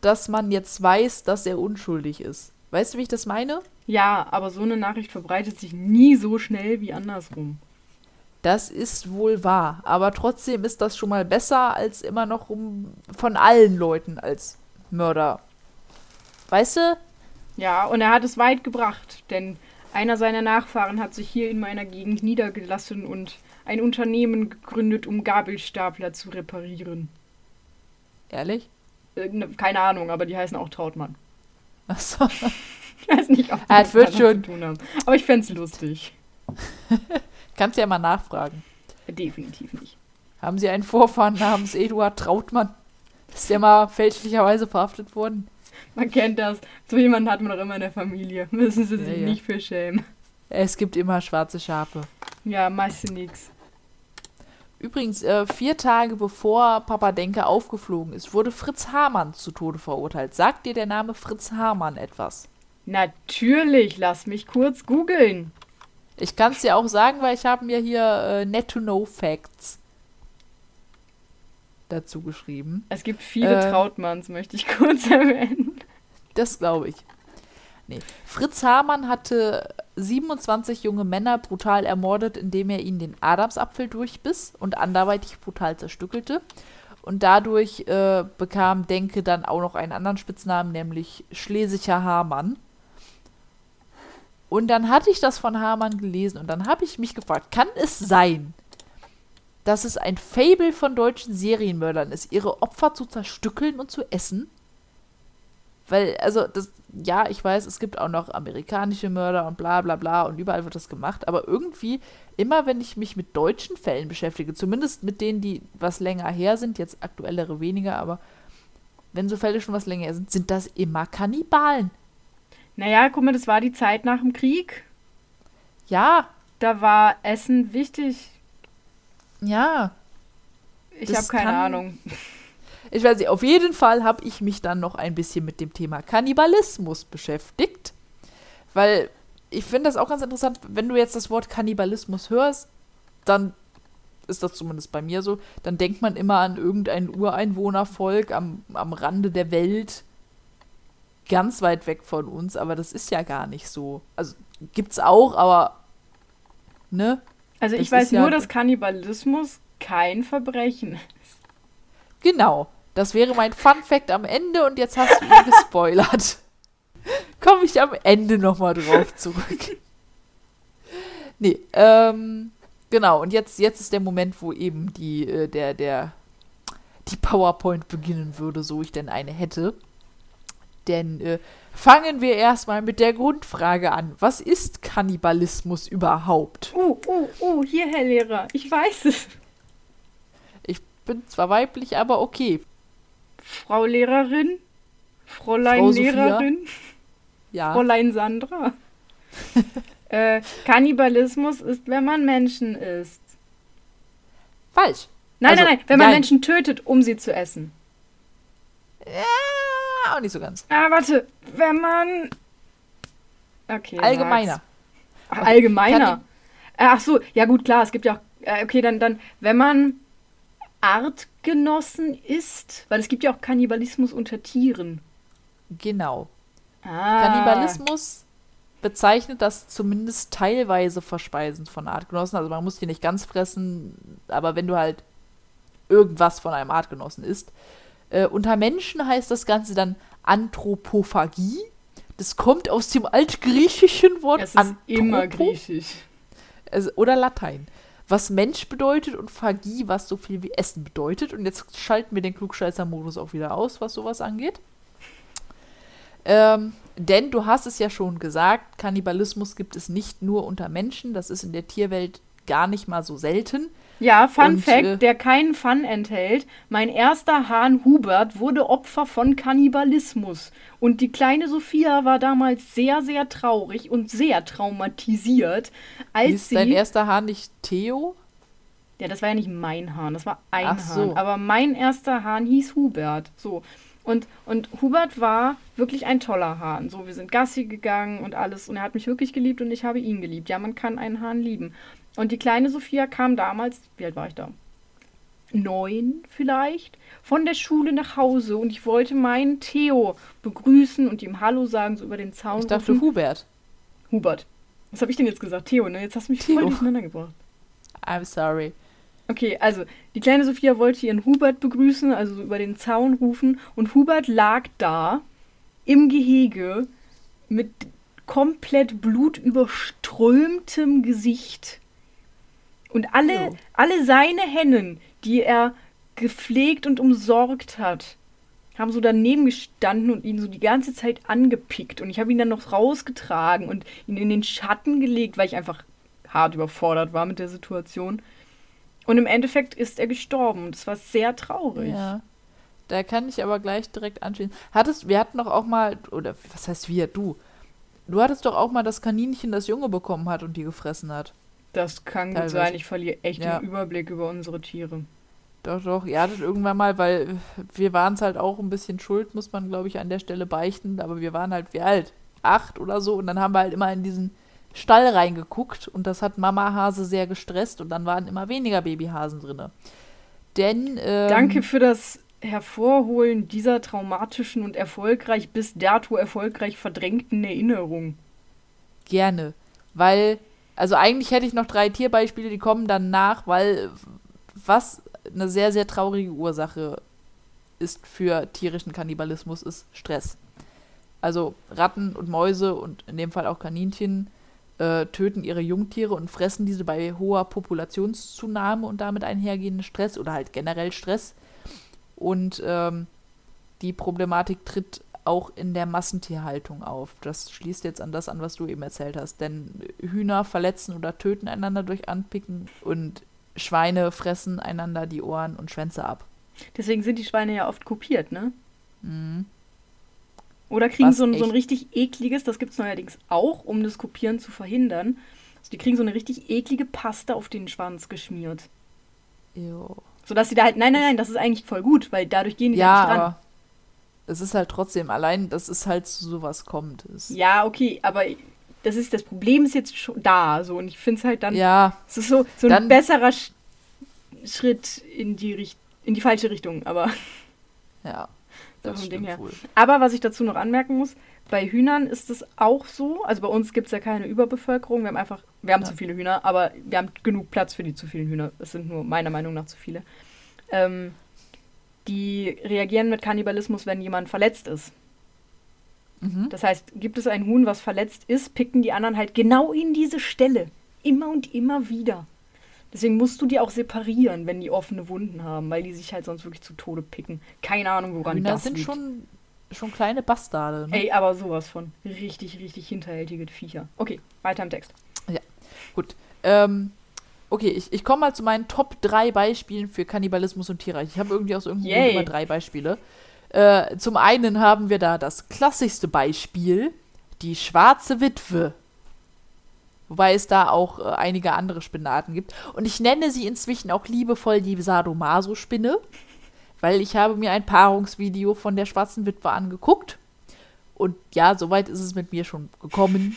dass man jetzt weiß, dass er unschuldig ist. Weißt du, wie ich das meine? Ja, aber so eine Nachricht verbreitet sich nie so schnell wie andersrum. Das ist wohl wahr, aber trotzdem ist das schon mal besser, als immer noch um, von allen Leuten als Mörder Weißt du? Ja, und er hat es weit gebracht, denn einer seiner Nachfahren hat sich hier in meiner Gegend niedergelassen und ein Unternehmen gegründet, um Gabelstapler zu reparieren. Ehrlich? Keine Ahnung, aber die heißen auch Trautmann. Achso. Ich weiß nicht, ob die ah, wird schon. zu tun haben. Aber ich fände es lustig. Kannst ja mal nachfragen. Definitiv nicht. Haben Sie einen Vorfahren namens Eduard Trautmann? Ist der mal fälschlicherweise verhaftet worden? Man kennt das. So jemanden hat man doch immer in der Familie. Müssen sie sich ja, ja. nicht für schämen. Es gibt immer schwarze Schafe. Ja, meist nix. Übrigens, äh, vier Tage bevor Papa Denke aufgeflogen ist, wurde Fritz Hamann zu Tode verurteilt. Sagt dir der Name Fritz Hamann etwas? Natürlich, lass mich kurz googeln. Ich kann es dir auch sagen, weil ich habe mir hier äh, Net to Know Facts dazu geschrieben. Es gibt viele Äh. Trautmanns, möchte ich kurz erwähnen. Das glaube ich. Nee. Fritz Hamann hatte 27 junge Männer brutal ermordet, indem er ihnen den Adamsapfel durchbiss und anderweitig brutal zerstückelte. Und dadurch äh, bekam Denke dann auch noch einen anderen Spitznamen, nämlich Schlesicher Hamann. Und dann hatte ich das von Hamann gelesen und dann habe ich mich gefragt, kann es sein, dass es ein Fable von deutschen Serienmördern ist, ihre Opfer zu zerstückeln und zu essen? Weil, also, das, ja, ich weiß, es gibt auch noch amerikanische Mörder und bla bla bla und überall wird das gemacht, aber irgendwie, immer wenn ich mich mit deutschen Fällen beschäftige, zumindest mit denen, die was länger her sind, jetzt aktuellere weniger, aber wenn so Fälle schon was länger her sind, sind das immer Kannibalen. Naja, guck mal, das war die Zeit nach dem Krieg. Ja, Da war Essen wichtig. ja. Ich habe keine kann- Ahnung. Ich weiß nicht, auf jeden Fall habe ich mich dann noch ein bisschen mit dem Thema Kannibalismus beschäftigt. Weil ich finde das auch ganz interessant, wenn du jetzt das Wort Kannibalismus hörst, dann ist das zumindest bei mir so, dann denkt man immer an irgendein Ureinwohnervolk am, am Rande der Welt, ganz weit weg von uns, aber das ist ja gar nicht so. Also gibt's auch, aber ne? Also ich Das weiß ist ja- nur, dass Kannibalismus kein Verbrechen. Genau. Das wäre mein Fun Fact am Ende und jetzt hast du ihn gespoilert. Komme ich am Ende nochmal drauf zurück. Nee, ähm, genau. Und jetzt, jetzt ist der Moment, wo eben die, äh, der, der, die PowerPoint beginnen würde, so ich denn eine hätte. Denn äh, fangen wir erstmal mit der Grundfrage an. Was ist Kannibalismus überhaupt? Uh, uh, uh, hier, Herr Lehrer, ich weiß es. Ich bin zwar weiblich, aber okay. Frau Lehrerin, Fräulein Frau. Lehrerin, Ja. Fräulein Sandra. äh, Kannibalismus ist, wenn man Menschen isst. Falsch. Nein, Also, nein, nein, wenn man nein. Menschen tötet, um sie zu essen. Ja, auch nicht so ganz. Ah, warte, wenn man. Okay. Allgemeiner. Ach, allgemeiner. Äh, Ach so, ja gut, klar, es gibt ja auch. Äh, okay, dann, dann, wenn man Artgenossen isst, weil es gibt ja auch Kannibalismus unter Tieren. Genau. Ah. Kannibalismus bezeichnet das zumindest teilweise Verspeisen von Artgenossen. Also man muss die nicht ganz fressen, aber wenn du halt irgendwas von einem Artgenossen isst. Äh, unter Menschen heißt das Ganze dann Anthropophagie. Das kommt aus dem altgriechischen Wort Es ist immer Anthropo- griechisch. also, oder Latein. Was Mensch bedeutet und Phagie, was so viel wie Essen bedeutet. Und jetzt schalten wir den Klugscheißer-Modus auch wieder aus, was sowas angeht. Ähm, denn du hast es ja schon gesagt, Kannibalismus gibt es nicht nur unter Menschen, das ist in der Tierwelt gar nicht mal so selten. Ja, Fun Und, Fact, äh, der keinen Fun enthält. Mein erster Hahn Hubert wurde Opfer von Kannibalismus. Und die kleine Sophia war damals sehr, sehr traurig und sehr traumatisiert, als ist sie. dein erster Hahn nicht Theo? Ja, das war ja nicht mein Hahn, das war ein Ach so. Hahn. Aber mein erster Hahn hieß Hubert. So. Und, und Hubert war wirklich ein toller Hahn. So, wir sind Gassi gegangen und alles. Und er hat mich wirklich geliebt und ich habe ihn geliebt. Ja, man kann einen Hahn lieben. Und die kleine Sophia kam damals, wie alt war ich da? Neun vielleicht, von der Schule nach Hause. Und ich wollte meinen Theo begrüßen und ihm Hallo sagen, so über den Zaun. Ich dachte rufen. Hubert. Hubert. Was habe ich denn jetzt gesagt? Theo, ne? Jetzt hast du mich Theo. voll durcheinander gebracht. I'm sorry. Okay, also die kleine Sophia wollte ihren Hubert begrüßen, also so über den Zaun rufen. Und Hubert lag da im Gehege mit komplett blutüberströmtem Gesicht. Und alle, Jo. alle seine Hennen, die er gepflegt und umsorgt hat, haben so daneben gestanden und ihn so die ganze Zeit angepickt. Und ich habe ihn dann noch rausgetragen und ihn in den Schatten gelegt, weil ich einfach hart überfordert war mit der Situation. Und im Endeffekt ist er gestorben. Das war sehr traurig. Ja. Da kann ich aber gleich direkt anschließen. Hattest, wir hatten doch auch mal, oder was heißt wir, du? Du hattest doch auch mal das Kaninchen, das Junge bekommen hat und die gefressen hat. Das kann gut Teilweise. sein. Ich verliere echt Ja. den Überblick über unsere Tiere. Doch, doch, ihr hattet irgendwann mal, weil wir waren es halt auch ein bisschen schuld, muss man, glaube ich, an der Stelle beichten, aber wir waren halt wie alt? acht oder so. Und dann haben wir halt immer in diesen Stall reingeguckt. Und das hat Mama Hase sehr gestresst. Und dann waren immer weniger Babyhasen drin. Denn. Ähm, Danke für das Hervorholen dieser traumatischen und erfolgreich bis dato erfolgreich verdrängten Erinnerung. Gerne. Weil, also eigentlich hätte ich noch drei Tierbeispiele, die kommen dann nach, weil was eine sehr, sehr traurige Ursache ist für tierischen Kannibalismus, ist Stress. Also Ratten und Mäuse und in dem Fall auch Kaninchen äh, töten ihre Jungtiere und fressen diese bei hoher Populationszunahme und damit einhergehenden Stress oder halt generell Stress. Und ähm, die Problematik tritt auch in der Massentierhaltung auf. Das schließt jetzt an das an, was du eben erzählt hast. Denn Hühner verletzen oder töten einander durch Anpicken und Schweine fressen einander die Ohren und Schwänze ab. Deswegen sind die Schweine ja oft kopiert, ne? Mhm. Oder kriegen so ein, so ein richtig ekliges, das gibt es neuerdings auch, um das Kopieren zu verhindern. Also die kriegen so eine richtig eklige Paste auf den Schwanz geschmiert. Jo. Sodass sie da halt, nein, nein, nein, das ist eigentlich voll gut, weil dadurch gehen die ja, nicht ran. Es ist halt trotzdem, allein, dass es halt zu sowas kommt. Ja, okay, aber das ist das Problem ist jetzt schon da, so und ich finde es halt dann, ja, es ist so, so ein besserer Sch Schritt in die Richt in die falsche Richtung, aber ja, das ist Ding her. Aber was ich dazu noch anmerken muss, bei Hühnern ist es auch so, also bei uns gibt es ja keine Überbevölkerung, wir haben einfach, wir haben ja. zu viele Hühner, aber wir haben genug Platz für die zu vielen Hühner. Es sind nur meiner Meinung nach zu viele. Ähm, die reagieren mit Kannibalismus, wenn jemand verletzt ist. Mhm. Das heißt, gibt es ein Huhn, was verletzt ist, picken die anderen halt genau in diese Stelle. Immer und immer wieder. Deswegen musst du die auch separieren, wenn die offene Wunden haben, weil die sich halt sonst wirklich zu Tode picken. Keine Ahnung, woran Hühner das sind liegt. schon schon kleine Bastarde. Ne? Ey, aber sowas von. Richtig, richtig hinterhältige Viecher. Okay, weiter im Text. Ja, gut. Ähm, Okay, ich, ich komme mal zu meinen Top 3 Beispielen für Kannibalismus und Tierreich. Ich habe irgendwie aus irgendeinem Grund immer drei Beispiele. Äh, zum einen haben wir da das klassischste Beispiel, die schwarze Witwe. Wobei es da auch äh, einige andere Spinnarten gibt. Und ich nenne sie inzwischen auch liebevoll die Sadomaso-Spinne, weil ich habe mir ein Paarungsvideo von der schwarzen Witwe angeguckt. Und ja, soweit ist es mit mir schon gekommen.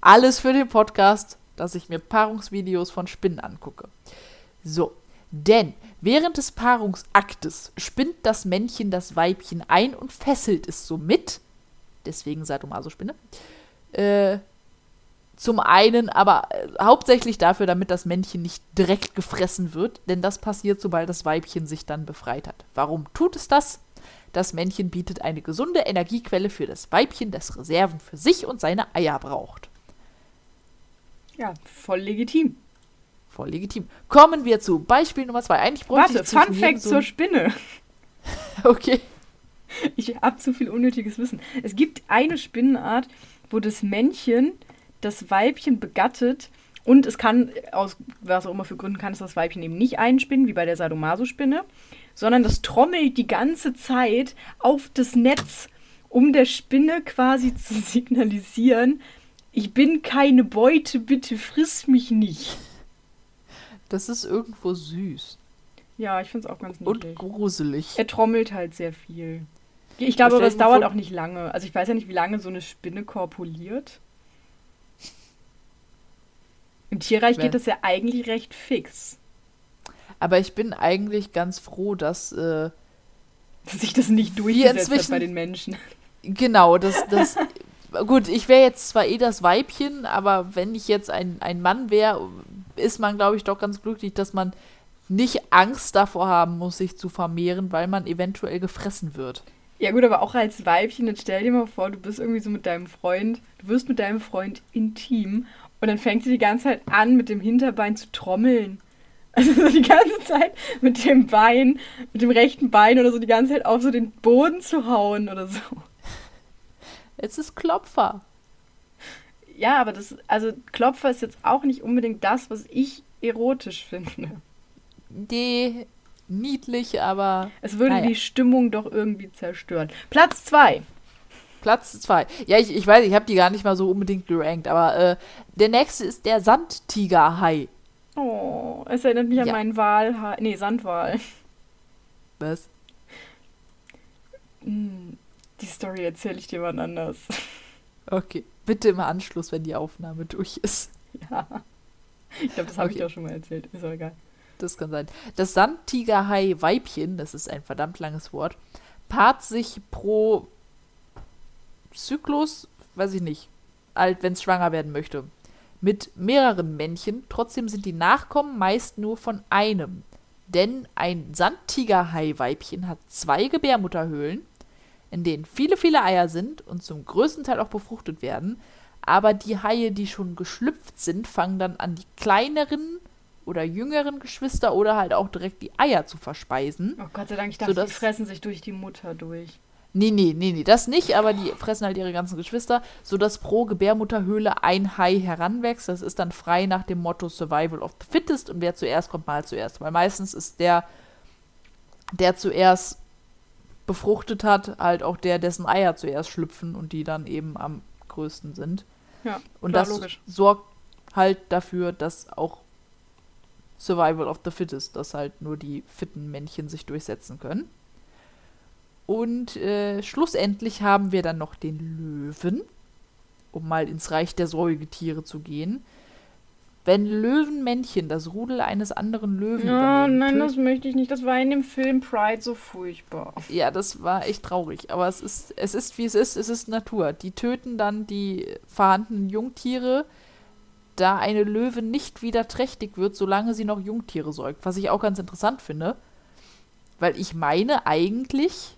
Alles für den Podcast dass ich mir Paarungsvideos von Spinnen angucke. So, denn während des Paarungsaktes spinnt das Männchen das Weibchen ein und fesselt es somit, deswegen Sadomaso-Spinne, äh, zum einen, aber äh, hauptsächlich dafür, damit das Männchen nicht direkt gefressen wird, denn das passiert, sobald das Weibchen sich dann befreit hat. Warum tut es das? Das Männchen bietet eine gesunde Energiequelle für das Weibchen, das Reserven für sich und seine Eier braucht. Ja, voll legitim. Voll legitim. Kommen wir zu Beispiel Nummer zwei. Eigentlich bräuchte Warte, Fun Fact so zur Spinne. okay. Ich habe zu viel unnötiges Wissen. Es gibt eine Spinnenart, wo das Männchen das Weibchen begattet und es kann, aus was auch immer für Gründen, kann es das Weibchen eben nicht einspinnen, wie bei der Sadomaso-Spinne, sondern das trommelt die ganze Zeit auf das Netz, um der Spinne quasi zu signalisieren, ich bin keine Beute, bitte friss mich nicht. Das ist irgendwo süß. Ja, ich finde es auch ganz niedlich. Und gruselig. Er trommelt halt sehr viel. Ich glaube, aber das dauert auch nicht lange. Also ich weiß ja nicht, wie lange so eine Spinne korpuliert. Im Tierreich geht das ja eigentlich recht fix. Aber ich bin eigentlich ganz froh, dass, äh, dass sich das nicht durchgesetzt hat bei den Menschen. Genau, dass, dass gut, ich wäre jetzt zwar eh das Weibchen, aber wenn ich jetzt ein, ein Mann wäre, ist man, glaube ich, doch ganz glücklich, dass man nicht Angst davor haben muss, sich zu vermehren, weil man eventuell gefressen wird. Ja gut, aber auch als Weibchen, dann stell dir mal vor, du bist irgendwie so mit deinem Freund, du wirst mit deinem Freund intim und dann fängt sie die ganze Zeit an, mit dem Hinterbein zu trommeln. Also so die ganze Zeit mit dem Bein, mit dem rechten Bein oder so die ganze Zeit auf so den Boden zu hauen oder so. Es ist Klopfer. Ja, aber das, also Klopfer ist jetzt auch nicht unbedingt das, was ich erotisch finde. Nee, niedlich, aber. Es würde naja. die Stimmung doch irgendwie zerstören. Platz zwei. Platz zwei. Ja, ich, ich weiß, ich habe die gar nicht mal so unbedingt gerankt, aber äh, der nächste ist der Sandtigerhai. Oh, es erinnert mich ja. an meinen Walhai. Nee, Sandwal. Was? Hm, Die Story erzähle ich dir wann anders. Okay. Bitte im Anschluss, wenn die Aufnahme durch ist. Ja. Ich glaube, das habe Okay. ich auch schon mal erzählt. Ist auch egal. Das kann sein. Das Sandtigerhai-Weibchen, das ist ein verdammt langes Wort, paart sich pro Zyklus, weiß ich nicht, alt, wenn es schwanger werden möchte, mit mehreren Männchen. Trotzdem sind die Nachkommen meist nur von einem. Denn ein Sandtigerhai-Weibchen hat zwei Gebärmutterhöhlen, in denen viele, viele Eier sind und zum größten Teil auch befruchtet werden. Aber die Haie, die schon geschlüpft sind, fangen dann an, die kleineren oder jüngeren Geschwister oder halt auch direkt die Eier zu verspeisen. Oh Gott sei Dank, ich dachte, Sodass- die fressen sich durch die Mutter durch. Nee, nee, nee, nee, das nicht, aber die fressen halt ihre ganzen Geschwister, sodass pro Gebärmutterhöhle ein Hai heranwächst. Das ist dann frei nach dem Motto Survival of the Fittest und wer zuerst kommt, mal zuerst. Weil meistens ist der, der zuerst befruchtet hat, halt auch der, dessen Eier zuerst schlüpfen und die dann eben am größten sind. Ja, Und klar, das logisch. sorgt halt dafür, dass auch Survival of the Fittest, dass halt nur die fitten Männchen sich durchsetzen können. Und äh, schlussendlich haben wir dann noch den Löwen, um mal ins Reich der Säugetiere zu gehen. Wenn Löwenmännchen das Rudel eines anderen Löwen übernehmen, nein, das möchte ich nicht. Das war in dem Film Pride so furchtbar. ja, das war echt traurig. Aber es ist, es ist, wie es ist. Es ist Natur. Die töten dann die vorhandenen Jungtiere, da eine Löwe nicht wieder trächtig wird, solange sie noch Jungtiere säugt. Was ich auch ganz interessant finde. Weil ich meine eigentlich,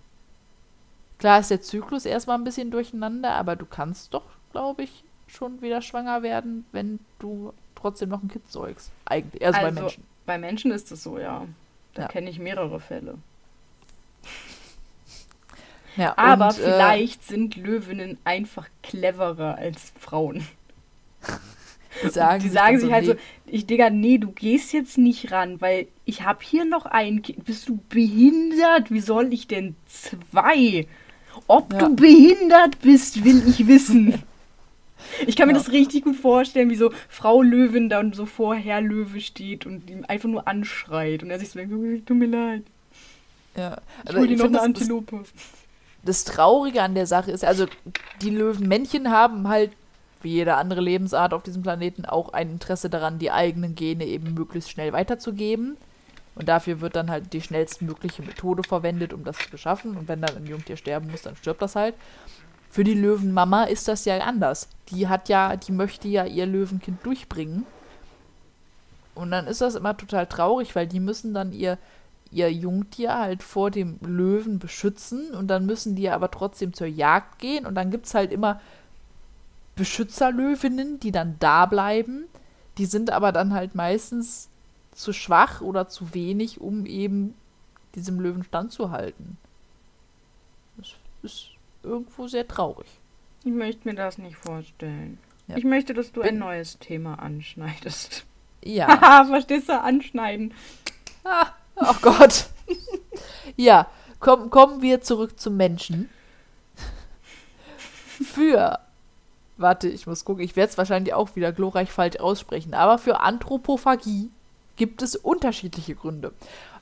klar ist der Zyklus erstmal ein bisschen durcheinander, aber du kannst doch, glaube ich, schon wieder schwanger werden, wenn du trotzdem noch ein Kind säugst. Eigentlich. Also, bei Also, Menschen. Bei Menschen ist es so, ja. Da Ja. kenne ich mehrere Fälle. Ja, Aber und, äh, vielleicht sind Löwinnen einfach cleverer als Frauen. die sagen, die sich sagen sich halt so, ich Digga, nee, du gehst jetzt nicht ran, weil ich habe hier noch ein Kind. Bist du behindert? Wie soll ich denn zwei? Ob Ja. du behindert bist, will ich wissen. Ich kann mir Ja. das richtig gut vorstellen, wie so Frau Löwin dann so vor Herr Löwe steht und ihm einfach nur anschreit. Und er sich so denkt, oh, tut mir leid, Ja, ich also hol dir noch eine das, das, Antilope. das Traurige an der Sache ist, also die Löwenmännchen haben halt, wie jede andere Lebensart auf diesem Planeten, auch ein Interesse daran, die eigenen Gene eben möglichst schnell weiterzugeben. Und dafür wird dann halt die schnellstmögliche Methode verwendet, um das zu beschaffen. Und wenn dann ein Jungtier sterben muss, dann stirbt das halt. Für die Löwenmama ist das ja anders. Die hat ja, die möchte ja ihr Löwenkind durchbringen. Und dann ist das immer total traurig, weil die müssen dann ihr, ihr Jungtier halt vor dem Löwen beschützen und dann müssen die aber trotzdem zur Jagd gehen und dann gibt es halt immer Beschützerlöwinnen, die dann da bleiben. Die sind aber dann halt meistens zu schwach oder zu wenig, um eben diesem Löwen standzuhalten. Das ist irgendwo sehr traurig. Ich möchte mir das nicht vorstellen. Ja. Ich möchte, dass du Bin- ein neues Thema anschneidest. Ja. Haha, verstehst du? Anschneiden. Ah, oh Gott. ja, komm, kommen wir zurück zum Menschen. Für, warte, ich muss gucken, ich werde es wahrscheinlich auch wieder glorreich falsch aussprechen, aber für Anthropophagie gibt es unterschiedliche Gründe.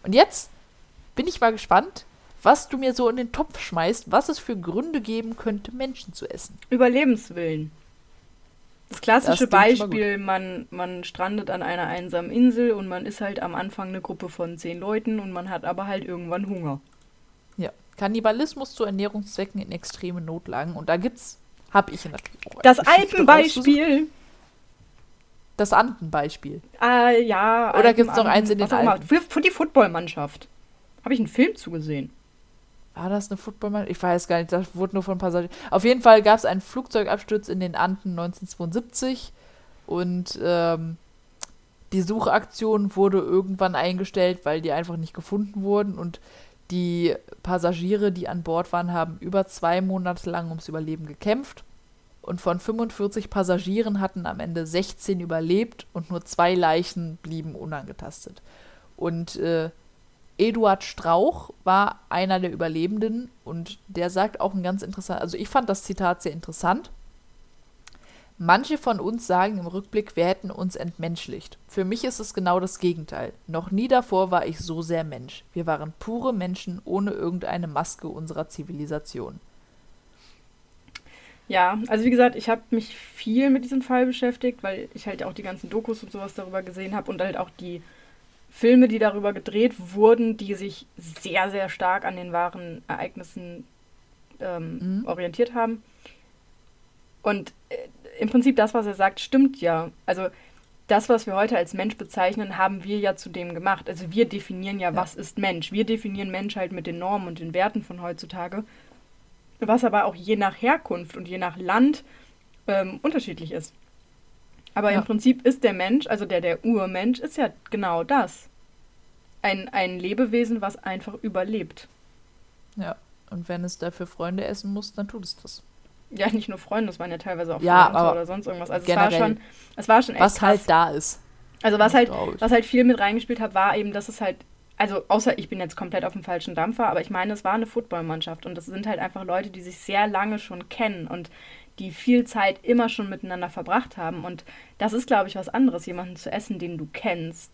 Und jetzt bin ich mal gespannt, was du mir so in den Topf schmeißt, was es für Gründe geben könnte, Menschen zu essen. Überlebenswillen. Das klassische Das mal Beispiel, man, man strandet an einer einsamen Insel und man ist halt am Anfang eine Gruppe von zehn Leuten und man hat aber halt irgendwann Hunger. Ja. Kannibalismus zu Ernährungszwecken in extremen Notlagen. Und da gibt's, habe ich natürlich auch Das. Alpenbeispiel. Das Andenbeispiel. Äh, ja. Oder gibt's noch Alpen- eins in den. Alpen? Für, für die Footballmannschaft. Habe ich einen Film zugesehen. War das eine Footballmannschaft? Ich weiß gar nicht, das wurde nur von Passagieren. Auf jeden Fall gab es einen Flugzeugabsturz in den Anden 1972 und ähm, die Suchaktion wurde irgendwann eingestellt, weil die einfach nicht gefunden wurden und die Passagiere, die an Bord waren, haben über zwei Monate lang ums Überleben gekämpft. Und von 45 Passagieren hatten am Ende 16 überlebt und nur zwei Leichen blieben unangetastet. Und äh, Eduard Strauch war einer der Überlebenden und der sagt auch ein ganz interessant, also ich fand das Zitat sehr interessant. Manche von uns sagen im Rückblick, wir hätten uns entmenschlicht. Für mich ist es genau das Gegenteil. Noch nie davor war ich so sehr Mensch. Wir waren pure Menschen ohne irgendeine Maske unserer Zivilisation. Ja, also wie gesagt, ich habe mich viel mit diesem Fall beschäftigt, weil ich halt auch die ganzen Dokus und sowas darüber gesehen habe und halt auch die Filme, die darüber gedreht wurden, die sich sehr, sehr stark an den wahren Ereignissen ähm, mhm. orientiert haben. Und äh, im Prinzip das, was er sagt, stimmt ja. Also das, was wir heute als Mensch bezeichnen, haben wir ja zu dem gemacht. Also wir definieren ja, ja, was ist Mensch. Wir definieren Mensch halt mit den Normen und den Werten von heutzutage was aber auch je nach Herkunft und je nach Land ähm, unterschiedlich ist. Aber ja. im Prinzip ist der Mensch, also der, der Urmensch, ist ja genau das. Ein, ein Lebewesen, was einfach überlebt. Ja, und wenn es dafür Freunde essen muss, dann tut es das. Ja, nicht nur Freunde, es waren ja teilweise auch ja, aber oder sonst irgendwas. Also es war schon, es war schon echt Was halt krass. halt da ist. Also was halt, was halt viel mit reingespielt hat, war eben, dass es halt also außer ich bin jetzt komplett auf dem falschen Dampfer, aber ich meine, es war eine Footballmannschaft und das sind halt einfach Leute, die sich sehr lange schon kennen und die viel Zeit immer schon miteinander verbracht haben. Und das ist, glaube ich, was anderes, jemanden zu essen, den du kennst,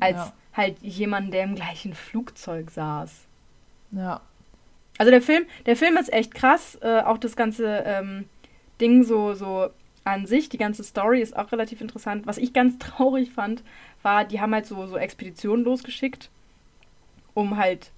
als ja. halt jemanden, der im gleichen Flugzeug saß. Ja. Also der Film, der Film ist echt krass. Äh, auch das ganze ähm, Ding so, so an sich, die ganze Story ist auch relativ interessant. Was ich ganz traurig fand, war, die haben halt so, so Expeditionen losgeschickt um halt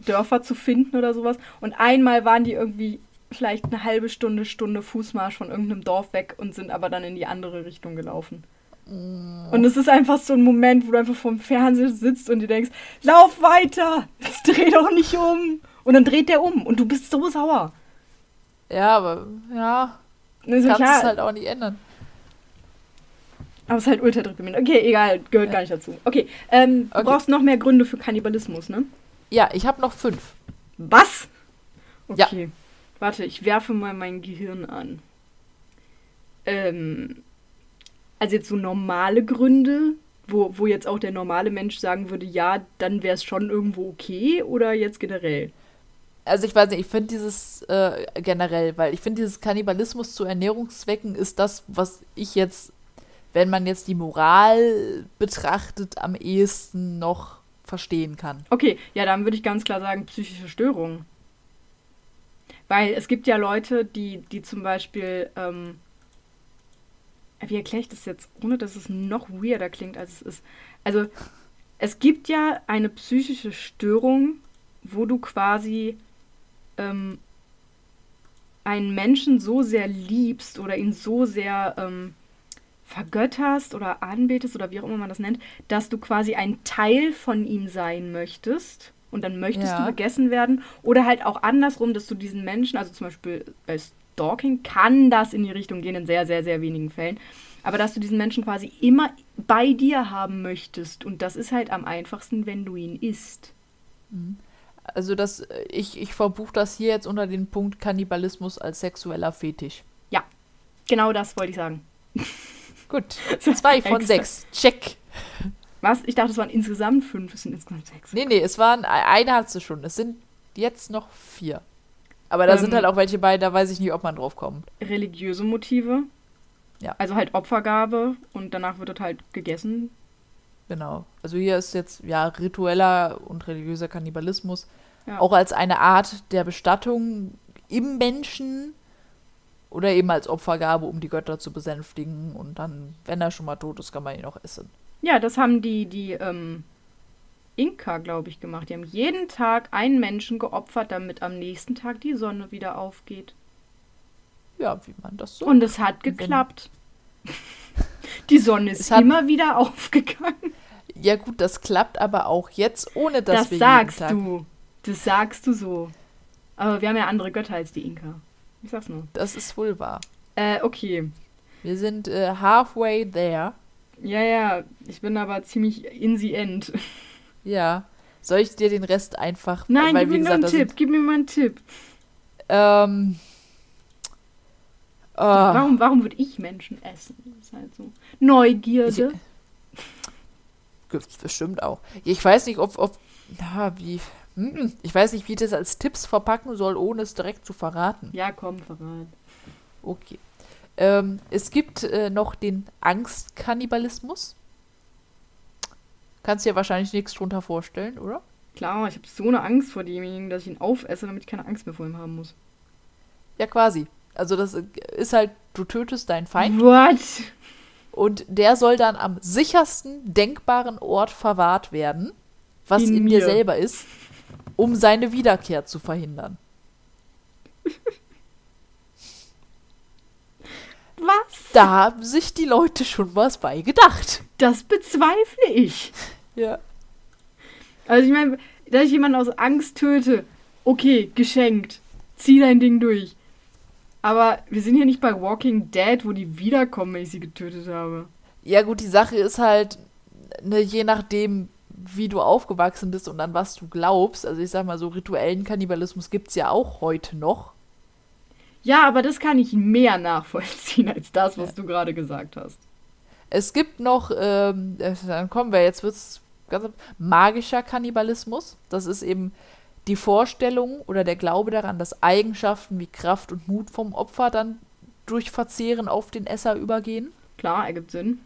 Dörfer zu finden oder sowas. Und einmal waren die irgendwie vielleicht eine halbe Stunde, Stunde Fußmarsch von irgendeinem Dorf weg und sind aber dann in die andere Richtung gelaufen. Mm. Und es ist einfach so ein Moment, wo du einfach vorm Fernseher sitzt und dir denkst, lauf weiter, jetzt dreh doch nicht um. Und dann dreht der um und du bist so sauer. Ja, aber ja, also, kannst es halt auch nicht ändern. Aber es ist halt ultra deprimierend. Okay, egal, gehört ja. gar nicht dazu. Okay, ähm, du okay. brauchst noch mehr Gründe für Kannibalismus, ne? Ja, ich habe noch fünf. Was? Okay. Ja. Warte, ich werfe mal mein Gehirn an. Ähm, also jetzt so normale Gründe, wo, wo jetzt auch der normale Mensch sagen würde, ja, dann wäre es schon irgendwo okay oder jetzt generell? Also ich weiß nicht, ich finde dieses äh, generell, weil ich finde dieses Kannibalismus zu Ernährungszwecken ist das, was ich jetzt wenn man jetzt die Moral betrachtet, am ehesten noch verstehen kann. Okay, ja, dann würde ich ganz klar sagen, psychische Störungen. Weil es gibt ja Leute, die, die zum Beispiel, ähm, wie erkläre ich das jetzt, ohne dass es noch weirder klingt, als es ist. Also, es gibt ja eine psychische Störung, wo du quasi ähm, einen Menschen so sehr liebst oder ihn so sehr ähm, vergötterst oder anbetest oder wie auch immer man das nennt, dass du quasi ein Teil von ihm sein möchtest und dann möchtest ja. du gegessen werden oder halt auch andersrum, dass du diesen Menschen, also zum Beispiel bei Stalking kann das in die Richtung gehen in sehr, sehr, sehr wenigen Fällen, aber dass du diesen Menschen quasi immer bei dir haben möchtest und das ist halt am einfachsten, wenn du ihn isst. Mhm. Also das, ich, ich verbuche das hier jetzt unter den Punkt Kannibalismus als sexueller Fetisch. Ja, genau das wollte ich sagen. Gut. Zwei von sechs. Check. Was? Ich dachte, es waren insgesamt fünf. Es sind insgesamt sechs. Nee, nee, es waren, eine hast du schon. Es sind jetzt noch vier. Aber da ähm, sind halt auch welche bei, da weiß ich nicht, ob man drauf kommt. Religiöse Motive. Ja. Also halt Opfergabe und danach wird das halt gegessen. Genau. Also hier ist jetzt ja ritueller und religiöser Kannibalismus ja. auch als eine Art der Bestattung im Menschen oder eben als Opfergabe, um die Götter zu besänftigen. Und dann, wenn er schon mal tot ist, kann man ihn auch essen. Ja, das haben die, die ähm, Inka, glaube ich, gemacht. Die haben jeden Tag einen Menschen geopfert, damit am nächsten Tag die Sonne wieder aufgeht. Ja, wie man das so. Und es hat geklappt. die Sonne ist immer wieder aufgegangen. Ja, gut, das klappt aber auch jetzt, ohne dass das wir. Das sagst du. Das sagst du so. Aber wir haben ja andere Götter als die Inka. Ich sag's nur. Das ist wohl wahr. Äh, okay. Wir sind äh, halfway there. Ja, ja, ich bin aber ziemlich in the end. Ja. Soll ich dir den Rest einfach. Nein, weil, gib mir gesagt, mal einen Tipp. Gib mir mal einen Tipp. Ähm. Uh, warum warum würde ich Menschen essen? Das ist halt so. Neugierde. Gibt's bestimmt auch. Ich weiß nicht, ob. ob na, wie. Hm, ich weiß nicht, wie ich das als Tipps verpacken soll, ohne es direkt zu verraten. Ja, komm, verrat. Okay. Ähm, es gibt äh, noch den Angstkannibalismus. Kannst dir wahrscheinlich nichts drunter vorstellen, oder? Klar, ich habe so eine Angst vor demjenigen, dass ich ihn aufesse, damit ich keine Angst mehr vor ihm haben muss. Ja, quasi. Also das ist halt, du tötest deinen Feind What? und der soll dann am sichersten denkbaren Ort verwahrt werden, was In in, dir selber ist, um seine Wiederkehr zu verhindern. Was? Da haben sich die Leute schon was bei gedacht. Das bezweifle ich. Ja. Also ich meine, dass ich jemanden aus Angst töte, okay, geschenkt. Zieh dein Ding durch. Aber wir sind hier nicht bei Walking Dead, wo die wiederkommen, wenn ich sie getötet habe. Ja, gut, die Sache ist halt, ne, je nachdem, wie du aufgewachsen bist und an was du glaubst, also ich sag mal so, rituellen Kannibalismus gibt's ja auch heute noch. Ja, aber das kann ich mehr nachvollziehen als das, was du gerade gesagt hast. Es gibt noch, ähm, äh, dann kommen wir, jetzt wird's ganz magischer Kannibalismus. Das ist eben die Vorstellung oder der Glaube daran, dass Eigenschaften wie Kraft und Mut vom Opfer dann durch Verzehren auf den Esser übergehen. Klar, ergibt Sinn.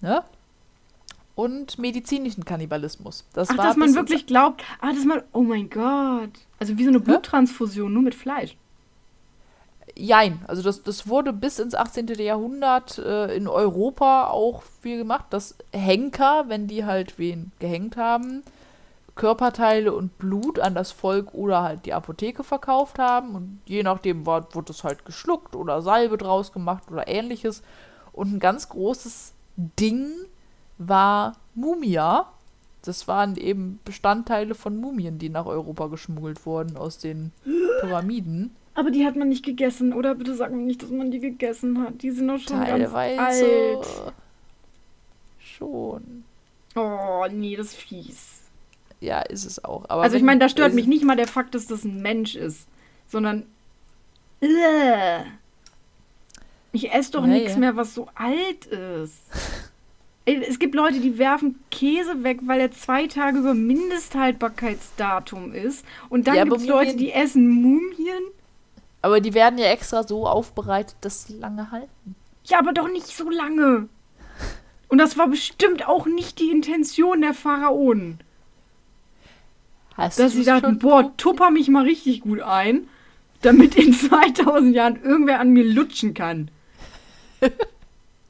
Ne? Und medizinischen Kannibalismus. Das Ach, dass man wirklich glaubt, ah, dass man, oh mein Gott. Also wie so eine Bluttransfusion, nur mit Fleisch. Jein, also das, das wurde bis ins 18. Jahrhundert äh, in Europa auch viel gemacht, dass Henker, wenn die halt wen gehängt haben, Körperteile und Blut an das Volk oder halt die Apotheke verkauft haben und je nachdem war, wurde es halt geschluckt oder Salbe draus gemacht oder ähnliches. Und ein ganz großes Ding war Mumia. Das waren eben Bestandteile von Mumien, die nach Europa geschmuggelt wurden aus den Pyramiden. Aber die hat man nicht gegessen, oder? Bitte sag mir nicht, dass man die gegessen hat. Die sind doch schon Teilweise ganz alt. schon. Oh, nee, das ist fies. Ja, ist es auch. Aber also ich meine, da stört mich nicht mal der Fakt, dass das ein Mensch ist, sondern Ugh. ich esse doch Ja, nichts mehr, was so alt ist. Es gibt Leute, die werfen Käse weg, weil er zwei Tage über Mindesthaltbarkeitsdatum ist. Und dann Ja, gibt es Leute, die essen Mumien. Aber die werden ja extra so aufbereitet, dass sie lange halten. Ja, aber doch nicht so lange. Und das war bestimmt auch nicht die Intention der Pharaonen. Hast Dass sie dachten, boah, tupper mich mal richtig gut ein, damit in 2000 Jahren irgendwer an mir lutschen kann.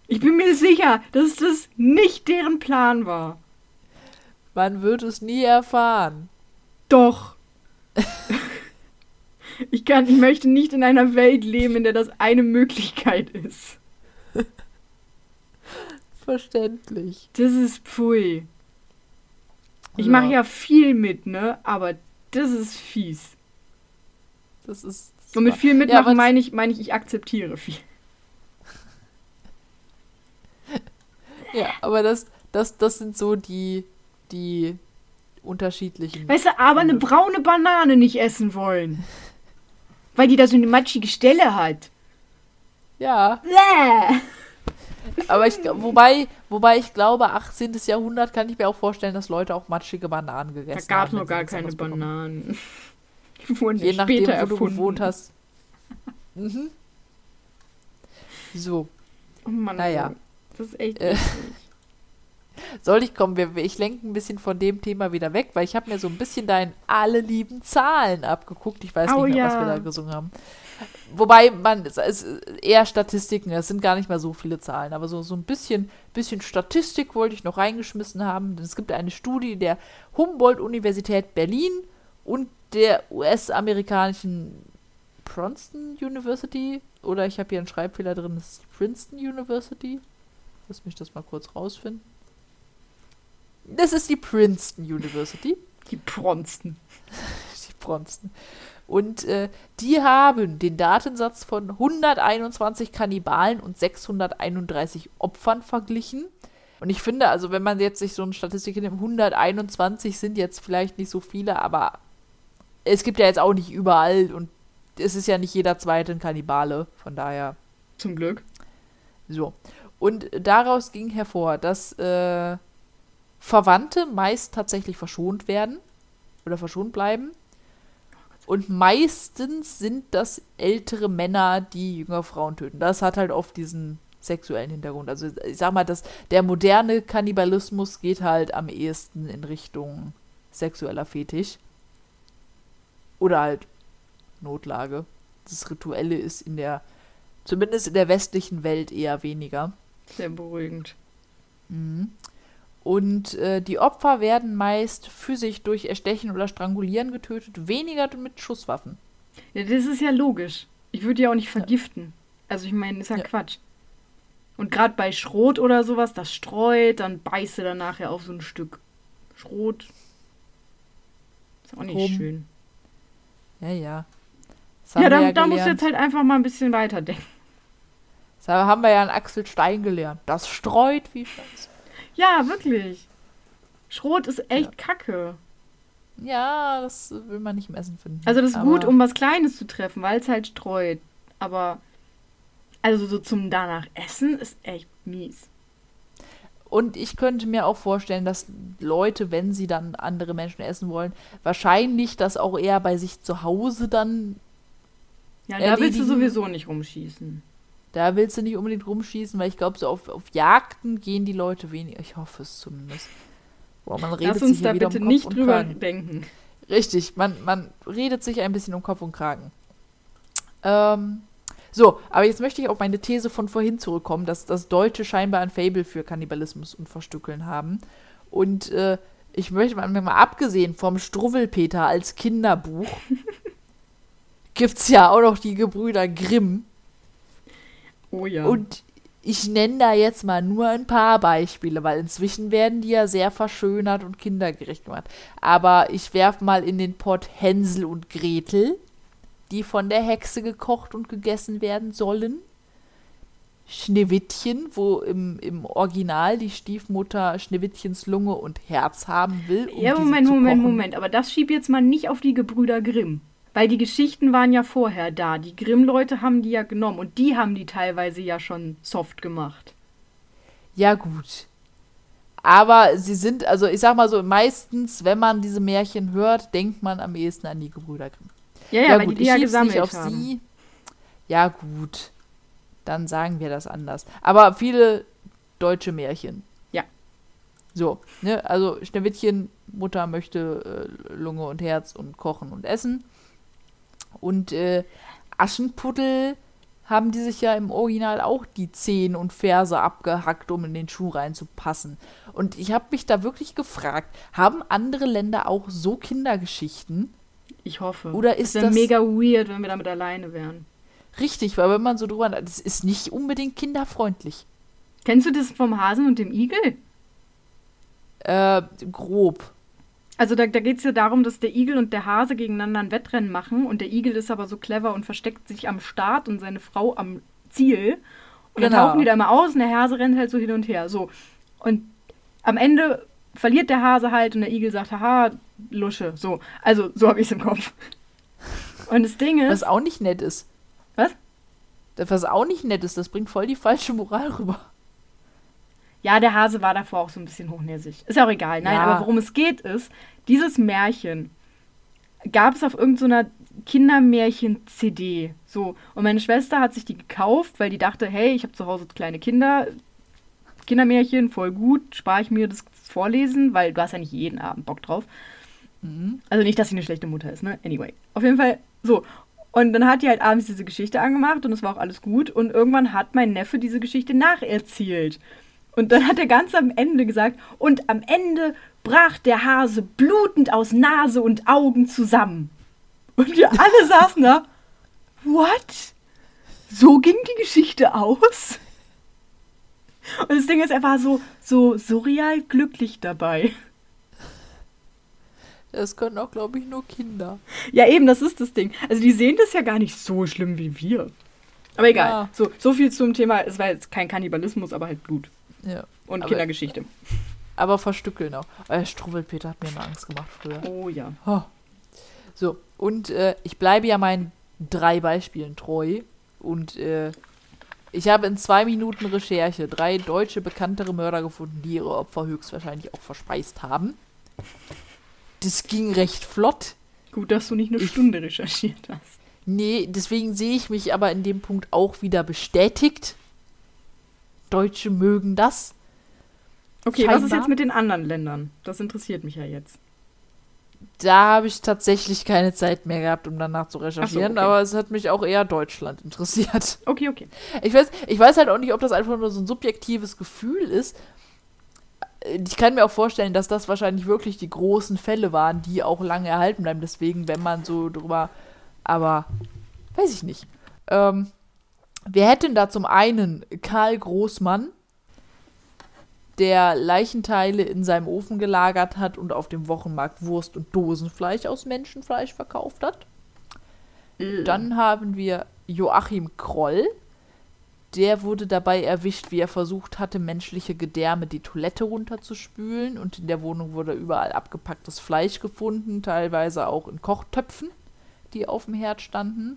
Ich bin mir sicher, dass das nicht deren Plan war. Man wird es nie erfahren. Doch. Ich kann, ich möchte nicht in einer Welt leben, in der das eine Möglichkeit ist. Verständlich. Das ist pfui. Ich Ja. mache ja viel mit, ne? Aber das ist fies. Das ist. Und mit viel Ja, mitmachen aber- meine ich, meine ich, ich akzeptiere viel. Ja, aber das, das, das sind so die, die unterschiedlichen. Weißt du, aber eine braune Banane nicht essen wollen. Weil die da so eine matschige Stelle hat. Ja, Bäh. aber ich wobei, wobei ich glaube, 18. Jahrhundert kann ich mir auch vorstellen, dass Leute auch matschige Bananen Da gegessen gab es haben. noch gar keine. Bananen. Die wurden Je nachdem, später wo du erfunden. gewohnt hast. Mhm. So, Oh Mann, Naja. das ist echt Äh. Soll ich kommen? Wir, ich lenke ein bisschen von dem Thema wieder weg, weil ich habe mir so ein bisschen dein alle lieben Zahlen abgeguckt. Ich weiß Oh nicht mehr, was ja. wir da gesungen haben. Wobei man, es ist eher Statistiken, es sind gar nicht mehr so viele Zahlen, aber so, so ein bisschen, bisschen Statistik wollte ich noch reingeschmissen haben. Denn es gibt eine Studie der Humboldt-Universität Berlin und der US-amerikanischen Princeton University. Oder ich habe hier einen Schreibfehler drin, das ist die Princeton University. Lass mich das mal kurz rausfinden. Das ist die Princeton University. Die Pronsten. Die Princeton. Und äh, die haben den Datensatz von 121 Kannibalen und 631 Opfern verglichen. Und ich finde, also wenn man jetzt sich so eine Statistik nimmt, 121 sind jetzt vielleicht nicht so viele, aber es gibt ja jetzt auch nicht überall und es ist ja nicht jeder zweite ein Kannibale. Von daher Zum Glück. so. Und daraus ging hervor, dass äh, Verwandte meist tatsächlich verschont werden oder verschont bleiben. Und meistens sind das ältere Männer, die jüngere Frauen töten. Das hat halt oft diesen sexuellen Hintergrund. Also ich sag mal, dass der moderne Kannibalismus geht halt am ehesten in Richtung sexueller Fetisch. Oder halt Notlage. das Rituelle ist in der, zumindest in der westlichen Welt eher weniger. Sehr beruhigend. Mhm. Und äh, die Opfer werden meist physisch durch Erstechen oder Strangulieren getötet, weniger mit Schusswaffen. Ja, das ist ja logisch. Ich würde ja auch nicht vergiften. Also ich meine, ist ja, Ja. Quatsch. Und gerade bei Schrot oder sowas, das streut, dann beißt du dann nachher auf so ein Stück Schrot. Ist auch nicht Rum. schön. Ja, ja. Ja, haben wir da, da musst du jetzt halt einfach mal ein bisschen weiterdenken. Das haben wir ja an Axel Stein gelernt. Das streut wie Scheiße. Ja, wirklich. Schrot ist echt kacke. Ja, das will man nicht im Essen finden. Also das ist gut, um was Kleines zu treffen, weil es halt streut. Aber also so zum danach essen ist echt mies. Und ich könnte mir auch vorstellen, dass Leute, wenn sie dann andere Menschen essen wollen, wahrscheinlich das auch eher bei sich zu Hause dann, Ja, da willst du Erledigen. sowieso nicht rumschießen. Da willst du nicht unbedingt rumschießen, weil ich glaube, so auf, auf Jagden gehen die Leute weniger. Ich hoffe es zumindest. Boah, man redet Lass uns sich da hier wieder bitte um Kopf nicht und drüber Kragen. denken. Richtig, man, man redet sich ein bisschen um Kopf und Kragen. Ähm, so, aber jetzt möchte ich auf meine These von vorhin zurückkommen, dass das Deutsche scheinbar ein Fable für Kannibalismus und Verstückeln haben. Und äh, ich möchte mal, mal abgesehen vom Struwwelpeter als Kinderbuch, gibt's ja auch noch die Gebrüder Grimm. Oh ja. Und ich nenne da jetzt mal nur ein paar Beispiele, weil inzwischen werden die ja sehr verschönert und kindergerecht gemacht. Aber ich werfe mal in den Pott Hänsel und Gretel, die von der Hexe gekocht und gegessen werden sollen. Schneewittchen, wo im, im Original die Stiefmutter Schneewittchens Lunge und Herz haben will. um ja, Moment, Moment. Moment. Aber das schieb jetzt mal nicht auf die Gebrüder Grimm. Weil die Geschichten waren ja vorher da. Die Grimm-Leute haben die ja genommen. Und die haben die teilweise ja schon soft gemacht. Ja, gut. Aber sie sind, also ich sag mal so, meistens, wenn man diese Märchen hört, denkt man am ehesten an die Gebrüder Grimm. Ja, ja, weil die die ja schieb's gesammelt haben. sie. Ja, gut. Dann sagen wir das anders. Aber viele deutsche Märchen. Ja. So, ne, also Schneewittchen, Mutter möchte äh, Lunge und Herz und kochen und essen. Und äh, Aschenputtel haben die sich ja im Original auch die Zehen und Ferse abgehackt, um in den Schuh reinzupassen. Und ich habe mich da wirklich gefragt, haben andere Länder auch so Kindergeschichten? Ich hoffe. Oder ist das wäre das- mega weird, wenn wir damit alleine wären. Richtig, weil wenn man so drüber das ist nicht unbedingt kinderfreundlich. Kennst du das vom Hasen und dem Igel? Äh, grob. Also da, da geht es ja darum, dass der Igel und der Hase gegeneinander ein Wettrennen machen und der Igel ist aber so clever und versteckt sich am Start und seine Frau am Ziel. Und dann Genau. tauchen die da mal aus und der Hase rennt halt so hin und her. So. Und am Ende verliert der Hase halt und der Igel sagt, haha, Lusche. So. Also, so habe ich es im Kopf. Und das Ding Was ist. auch nicht nett ist. Was? Das, Was auch nicht nett ist, das bringt voll die falsche Moral rüber. Ja, der Hase war davor auch so ein bisschen hochnäsig. Ist auch egal. Nein, Ja. aber worum es geht ist, dieses Märchen gab es auf irgendeiner Kindermärchen-CD. So. Und meine Schwester hat sich die gekauft, weil die dachte, hey, ich habe zu Hause kleine Kinder. Kindermärchen, voll gut, spare ich mir das Vorlesen, weil du hast ja nicht jeden Abend Bock drauf. Mhm. Also nicht, dass sie eine schlechte Mutter ist, ne? Anyway. Auf jeden Fall so. Und dann hat die halt abends diese Geschichte angemacht und es war auch alles gut. Und irgendwann hat mein Neffe diese Geschichte nacherzählt. Und dann hat er ganz am Ende gesagt, und am Ende brach der Hase blutend aus Nase und Augen zusammen. Und wir alle saßen da. What? So ging die Geschichte aus? Und das Ding ist, er war so, so surreal glücklich dabei. Das können auch, glaube ich, nur Kinder. Ja, eben, das ist das Ding. Also die sehen das ja gar nicht so schlimm wie wir. Aber egal. Ja. So, so viel zum Thema. Es war jetzt kein Kannibalismus, aber halt Blut Ja. und Aber- Kindergeschichte. Aber verstückeln auch. Äh, Struwwelpeter hat mir immer Angst gemacht früher. Oh ja. Oh. So, und äh, ich bleibe ja meinen drei Beispielen treu. Und äh, ich habe in zwei Minuten Recherche drei deutsche bekanntere Mörder gefunden, die ihre Opfer höchstwahrscheinlich auch verspeist haben. Das ging recht flott. Gut, dass du nicht eine Ich- Stunde recherchiert hast. Nee, deswegen sehe ich mich aber in dem Punkt auch wieder bestätigt. Deutsche mögen das. Okay, was ist Scheinbar. jetzt mit den anderen Ländern? Das interessiert mich ja jetzt. da habe ich tatsächlich keine Zeit mehr gehabt, um danach zu recherchieren, okay. aber es hat mich auch eher Deutschland interessiert. Okay, okay. Ich weiß, ich weiß halt auch nicht, ob das einfach nur so ein subjektives Gefühl ist. Ich kann mir auch vorstellen, dass das wahrscheinlich wirklich die großen Fälle waren, die auch lange erhalten bleiben. Deswegen, wenn man so drüber. Aber weiß ich nicht. Ähm, wir hätten da zum einen Karl Großmann, der Leichenteile in seinem Ofen gelagert hat und auf dem Wochenmarkt Wurst und Dosenfleisch aus Menschenfleisch verkauft hat. Dann haben wir Joachim Kroll. Der wurde dabei erwischt, wie er versucht hatte, menschliche Gedärme die Toilette runterzuspülen. Und in der Wohnung wurde überall abgepacktes Fleisch gefunden, teilweise auch in Kochtöpfen, die auf dem Herd standen.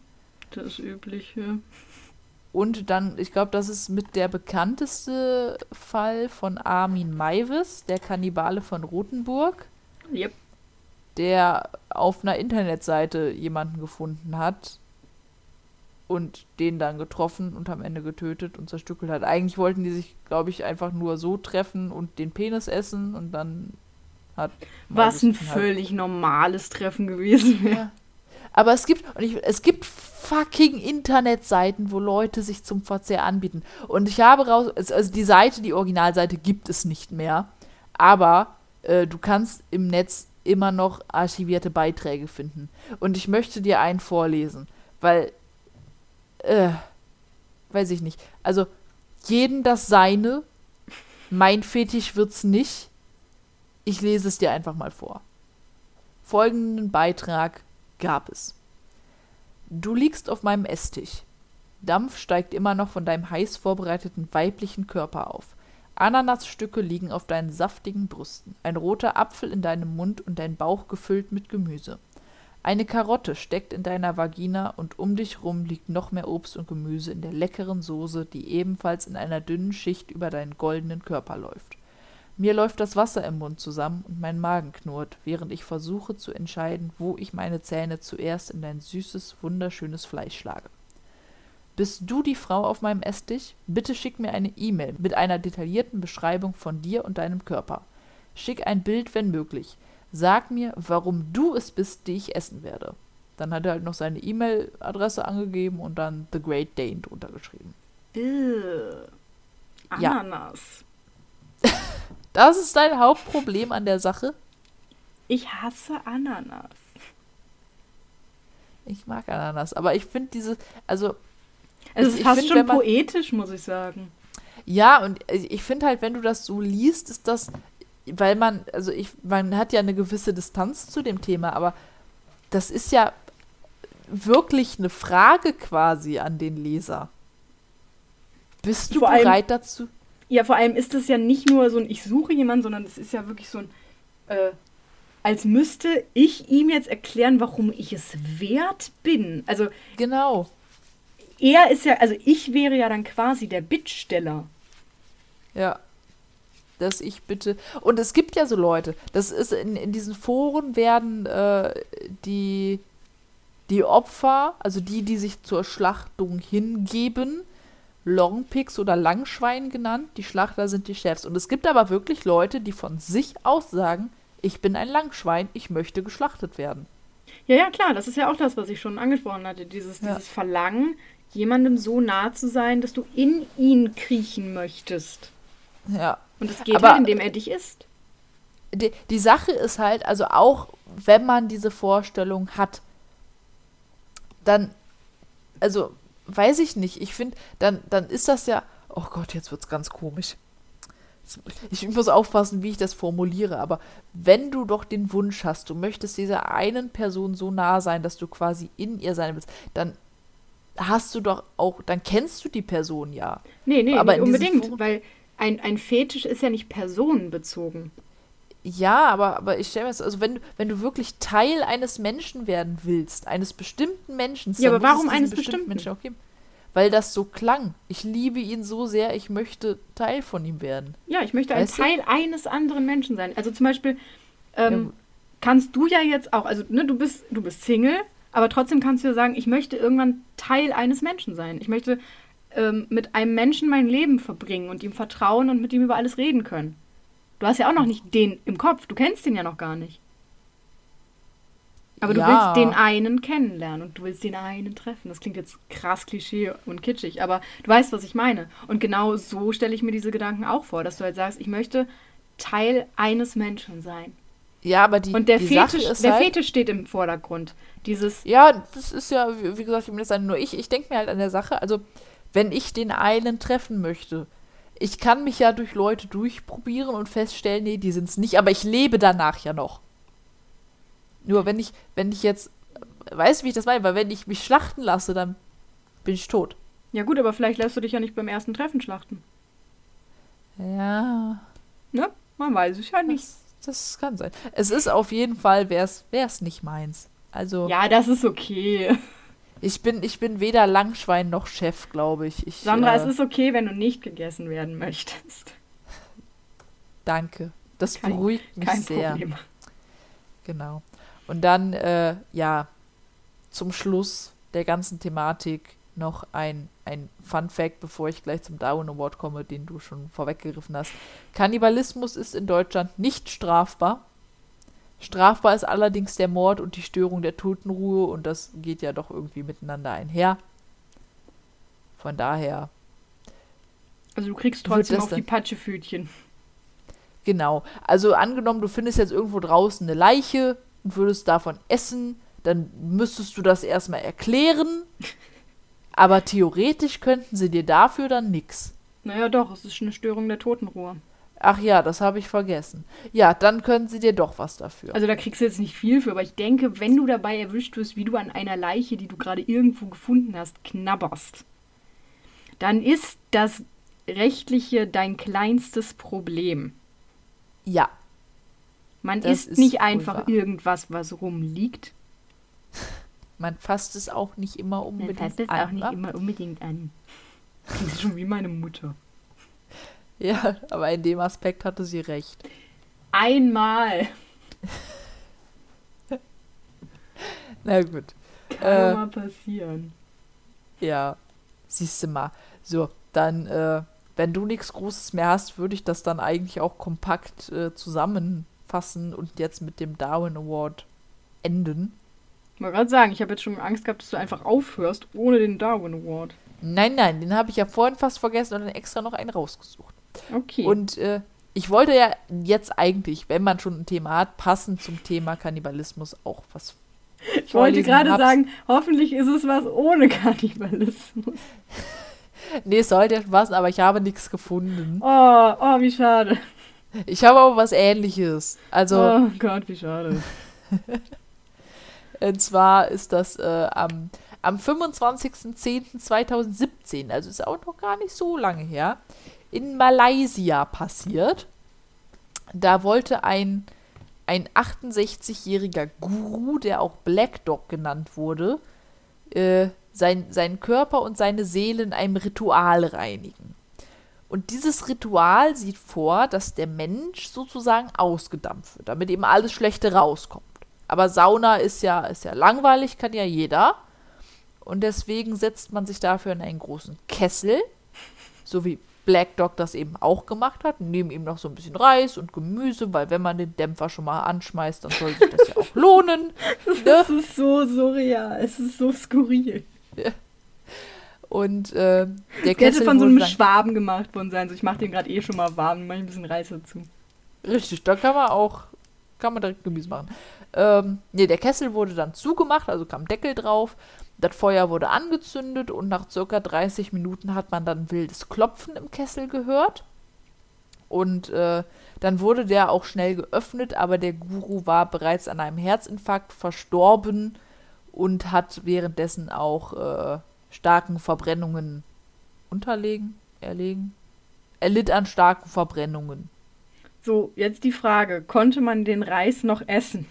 Das Übliche. Und dann, ich glaube, das ist mit der bekannteste Fall von Armin Maivis, der Kannibale von Rothenburg, Yep. der auf einer Internetseite jemanden gefunden hat und den dann getroffen und am Ende getötet und zerstückelt hat. Eigentlich wollten die sich, glaube ich, einfach nur so treffen und den Penis essen und dann hat. Was ein halt- völlig normales Treffen gewesen wäre. Ja. Aber es gibt, und ich, es gibt fucking Internetseiten, wo Leute sich zum Verzehr anbieten. Und ich habe raus, also die Seite, die Originalseite gibt es nicht mehr. Aber äh, du kannst im Netz immer noch archivierte Beiträge finden. Und ich möchte dir einen vorlesen, weil, äh, weiß ich nicht. Also, jeden das seine. Mein Fetisch wird's nicht. Ich lese es dir einfach mal vor. Folgenden Beitrag gab es. Du liegst auf meinem Esstisch. Dampf steigt immer noch von deinem heiß vorbereiteten weiblichen Körper auf. Ananasstücke liegen auf deinen saftigen Brüsten, ein roter Apfel in deinem Mund und dein Bauch gefüllt mit Gemüse. Eine Karotte steckt in deiner Vagina und um dich rum liegt noch mehr Obst und Gemüse in der leckeren Soße, die ebenfalls in einer dünnen Schicht über deinen goldenen Körper läuft. Mir läuft das Wasser im Mund zusammen und mein Magen knurrt, während ich versuche zu entscheiden, wo ich meine Zähne zuerst in dein süßes, wunderschönes Fleisch schlage. Bist du die Frau auf meinem Esstisch? Bitte schick mir eine E-Mail mit einer detaillierten Beschreibung von dir und deinem Körper. Schick ein Bild, wenn möglich. Sag mir, warum du es bist, die ich essen werde. Dann hat er halt noch seine E-Mail-Adresse angegeben und dann The Great Dane drunter geschrieben. Ugh. Ja. Das ist dein Hauptproblem an der Sache? Ich hasse Ananas. Ich mag Ananas, aber ich finde diese, also Es ist ich fast find, schon man- poetisch, muss ich sagen. Ja, und ich finde halt, wenn du das so liest, ist das, weil man, also ich, man hat ja eine gewisse Distanz zu dem Thema, aber das ist ja wirklich eine Frage quasi an den Leser. Bist du Vor bereit dazu? Ja, vor allem ist es ja nicht nur so ein Ich suche jemanden, sondern es ist ja wirklich so ein, äh, als müsste ich ihm jetzt erklären, warum ich es wert bin. Also Genau. er ist ja, also ich wäre ja dann quasi der Bittsteller. Ja. Dass ich bitte. Und es gibt ja so Leute, das ist in, in diesen Foren werden äh, die, die Opfer, also die, die sich zur Schlachtung hingeben, Longpigs oder Langschwein genannt. Die Schlachter sind die Chefs. Und es gibt aber wirklich Leute, die von sich aus sagen, ich bin ein Langschwein, ich möchte geschlachtet werden. Ja, ja, klar, das ist ja auch das, was ich schon angesprochen hatte. Dieses, Ja. dieses Verlangen, jemandem so nah zu sein, dass du in ihn kriechen möchtest. Ja. Und es geht Aber- halt, indem er dich isst. die, die Sache ist halt, also auch wenn man diese Vorstellung hat, dann, also weiß ich nicht, ich finde, dann, dann ist das ja, oh Gott, jetzt wird's ganz komisch. Ich muss aufpassen, wie ich das formuliere, aber wenn du doch den Wunsch hast, du möchtest dieser einen Person so nah sein, dass du quasi in ihr sein willst, dann hast du doch auch, dann kennst du die Person ja. Nee, nee, Aber nicht unbedingt, Foren- weil ein, ein Fetisch ist ja nicht personenbezogen. Ja, aber, aber ich stelle mir das, also wenn du, wenn du wirklich Teil eines Menschen werden willst, eines bestimmten Menschen, Ja, aber warum eines bestimmten bestimmten? Menschen auch geben. Weil das so klang. Ich liebe ihn so sehr, ich möchte Teil von ihm werden. Ja, ich möchte ein Weißt du? Teil eines anderen Menschen sein. Also zum Beispiel Ja, ähm, gut. kannst du ja jetzt auch, also ne, du bist, du bist Single, aber trotzdem kannst du ja sagen, ich möchte irgendwann Teil eines Menschen sein. Ich möchte ähm, mit einem Menschen mein Leben verbringen und ihm vertrauen und mit ihm über alles reden können. Du hast ja auch noch nicht den im Kopf, du kennst den ja noch gar nicht. Aber du Ja. willst den einen kennenlernen und du willst den einen treffen. Das klingt jetzt krass klischee und kitschig, aber du weißt, was ich meine. Und genau so stelle ich mir diese Gedanken auch vor, dass du halt sagst, ich möchte Teil eines Menschen sein. Ja, aber die, Und der, die Sache Fetisch, ist der halt, Fetisch steht im Vordergrund. Dieses, Ja, das ist ja, wie, wie gesagt, ich bin das nur ich. Ich denke mir halt an der Sache, also, wenn ich den einen treffen möchte, ich kann mich ja durch Leute durchprobieren und feststellen, nee, die sind es nicht, aber ich lebe danach ja noch. Nur wenn ich, wenn ich jetzt, weißt du, wie ich das meine? Weil wenn ich mich schlachten lasse, dann bin ich tot. ja gut, aber vielleicht lässt du dich ja nicht beim ersten Treffen schlachten. Ja, Ne? Man weiß es ja nicht. das, das kann sein. Es ist auf jeden Fall, wär's, wär's nicht meins. Also, Ja, das ist okay. Ich bin, ich bin weder Langschwein noch Chef, glaube ich. ich. Sandra, äh, es ist okay, wenn du nicht gegessen werden möchtest. Danke. Das Kein- beruhigt mich Kein sehr. Problem. Genau. Und dann, äh, ja, zum Schluss der ganzen Thematik noch ein, ein Fun Fact, bevor ich gleich zum Darwin Award komme, den du schon vorweggegriffen hast. Kannibalismus ist in Deutschland nicht strafbar. Strafbar ist allerdings der Mord und die Störung der Totenruhe und das geht ja doch irgendwie miteinander einher. Von daher, Also du kriegst trotzdem auf die Patschefütchen. Genau. Also angenommen, du findest jetzt irgendwo draußen eine Leiche und würdest davon essen, dann müsstest du das erstmal erklären. Aber theoretisch könnten sie dir dafür dann nix. Naja, doch, es ist eine Störung der Totenruhe. Ach ja, das habe ich vergessen. Ja, dann können sie dir doch was dafür. Also da kriegst du jetzt nicht viel für, aber ich denke, wenn du dabei erwischt wirst, wie du an einer Leiche, die du gerade irgendwo gefunden hast, knabberst, dann ist das rechtliche dein kleinstes Problem. ja, Man isst ist nicht einfach wahr. irgendwas, was rumliegt. man fasst es auch nicht immer Man unbedingt fasst es an. auch nicht immer unbedingt an. Das ist schon wie meine Mutter. Ja, aber in dem Aspekt hatte sie recht. Einmal. Na gut. Kann Äh, mal passieren. Ja, siehst du mal. So, dann, äh, wenn du nichts Großes mehr hast, würde ich das dann eigentlich auch kompakt äh, zusammenfassen und jetzt mit dem Darwin Award enden. Ich wollte gerade sagen, ich habe jetzt schon Angst gehabt, dass du einfach aufhörst ohne den Darwin Award. Nein, nein, den habe ich ja vorhin fast vergessen und dann extra noch einen rausgesucht. Okay. Und äh, ich wollte ja jetzt eigentlich, wenn man schon ein Thema hat, passend zum Thema Kannibalismus auch was ich wollte gerade sagen, hoffentlich ist es was ohne Kannibalismus. Nee, es sollte ja was, aber ich habe nichts gefunden. Oh, oh, wie schade. Ich habe aber was ähnliches. Also, oh Gott, wie schade. Und zwar ist das äh, am, am 25.10.2017, also ist auch noch gar nicht so lange her, in Malaysia passiert. Da wollte ein, ein 68-jähriger Guru, der auch Black Dog genannt wurde, äh, sein, seinen Körper und seine Seele in einem Ritual reinigen. Und dieses Ritual sieht vor, dass der Mensch sozusagen ausgedampft wird, damit eben alles Schlechte rauskommt. Aber Sauna ist ja, ist ja langweilig, kann ja jeder. Und deswegen setzt man sich dafür in einen großen Kessel, so wie Black Dog das eben auch gemacht hat. Neben ihm noch so ein bisschen Reis und Gemüse, weil wenn man den Dämpfer schon mal anschmeißt, dann soll sich das ja auch lohnen. Ne? Es ist so surreal, es ist so skurril. Und äh, der hätte Kessel von so einem Schwaben gemacht worden sein. So, ich mache den gerade eh schon mal warm, mache ein bisschen Reis dazu. Richtig, da kann man auch, kann man direkt Gemüse machen. Ähm, nee, der Kessel wurde dann zugemacht, also kam Deckel drauf. Das Feuer wurde angezündet und nach circa 30 Minuten hat man dann wildes Klopfen im Kessel gehört. Und äh, dann wurde der auch schnell geöffnet, aber der Guru war bereits an einem Herzinfarkt verstorben und hat währenddessen auch äh, starken Verbrennungen unterlegen, erlegen. Er litt an starken Verbrennungen. So, jetzt die Frage: Konnte man den Reis noch essen?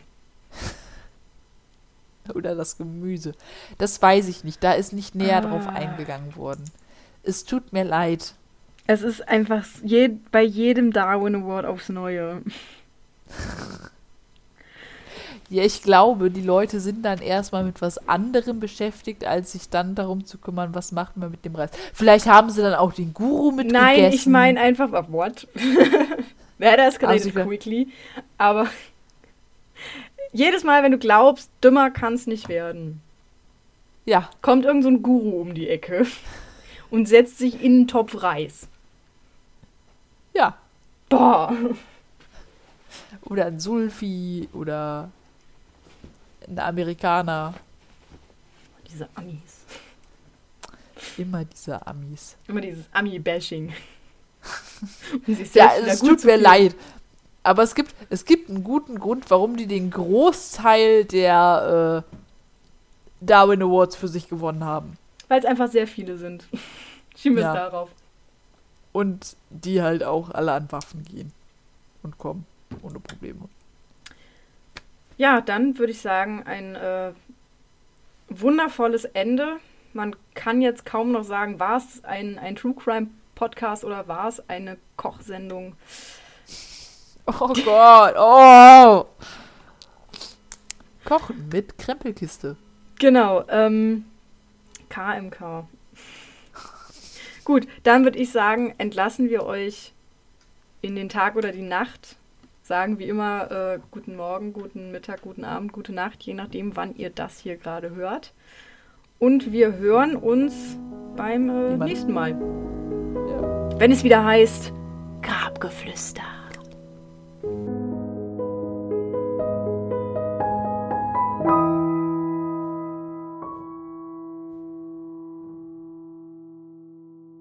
Oder das Gemüse. Das weiß ich nicht. Da ist nicht näher drauf Ah. eingegangen worden. Es tut mir leid. Es ist einfach je, bei jedem Darwin Award aufs Neue. Ja, ich glaube, die Leute sind dann erstmal mit was anderem beschäftigt, als sich dann darum zu kümmern, was macht man mit dem Reis. Vielleicht haben sie dann auch den Guru mit Nein, gegessen. ich meine einfach, what? That escalated Also, quickly. Aber jedes Mal, wenn du glaubst, dümmer kann es nicht werden, Ja, kommt irgend so ein Guru um die Ecke und setzt sich in einen Topf Reis. ja. Boah. Oder ein Sulfi oder ein Amerikaner. Diese Amis. Immer diese Amis. Immer dieses Ami-Bashing. Ja, es tut mir leid. Aber es gibt, es gibt einen guten Grund, warum die den Großteil der äh, Darwin Awards für sich gewonnen haben. Weil es einfach sehr viele sind. Schieben wir Ja. es darauf. Und die halt auch alle an Waffen gehen. Und kommen. Ohne Probleme. Ja, dann würde ich sagen, ein äh, wundervolles Ende. Man kann jetzt kaum noch sagen, war es ein, ein True Crime Podcast oder war es eine Kochsendung? Oh Gott. Oh. Kochen mit Krempelkiste. Genau, ähm, KMK. Gut, dann würde ich sagen, entlassen wir euch in den Tag oder die Nacht. Sagen wie immer äh, guten Morgen, guten Mittag, guten Abend, gute Nacht, je nachdem, wann ihr das hier gerade hört. Und wir hören uns beim äh, nächsten Mal. Ja. Wenn es wieder heißt Grabgeflüster.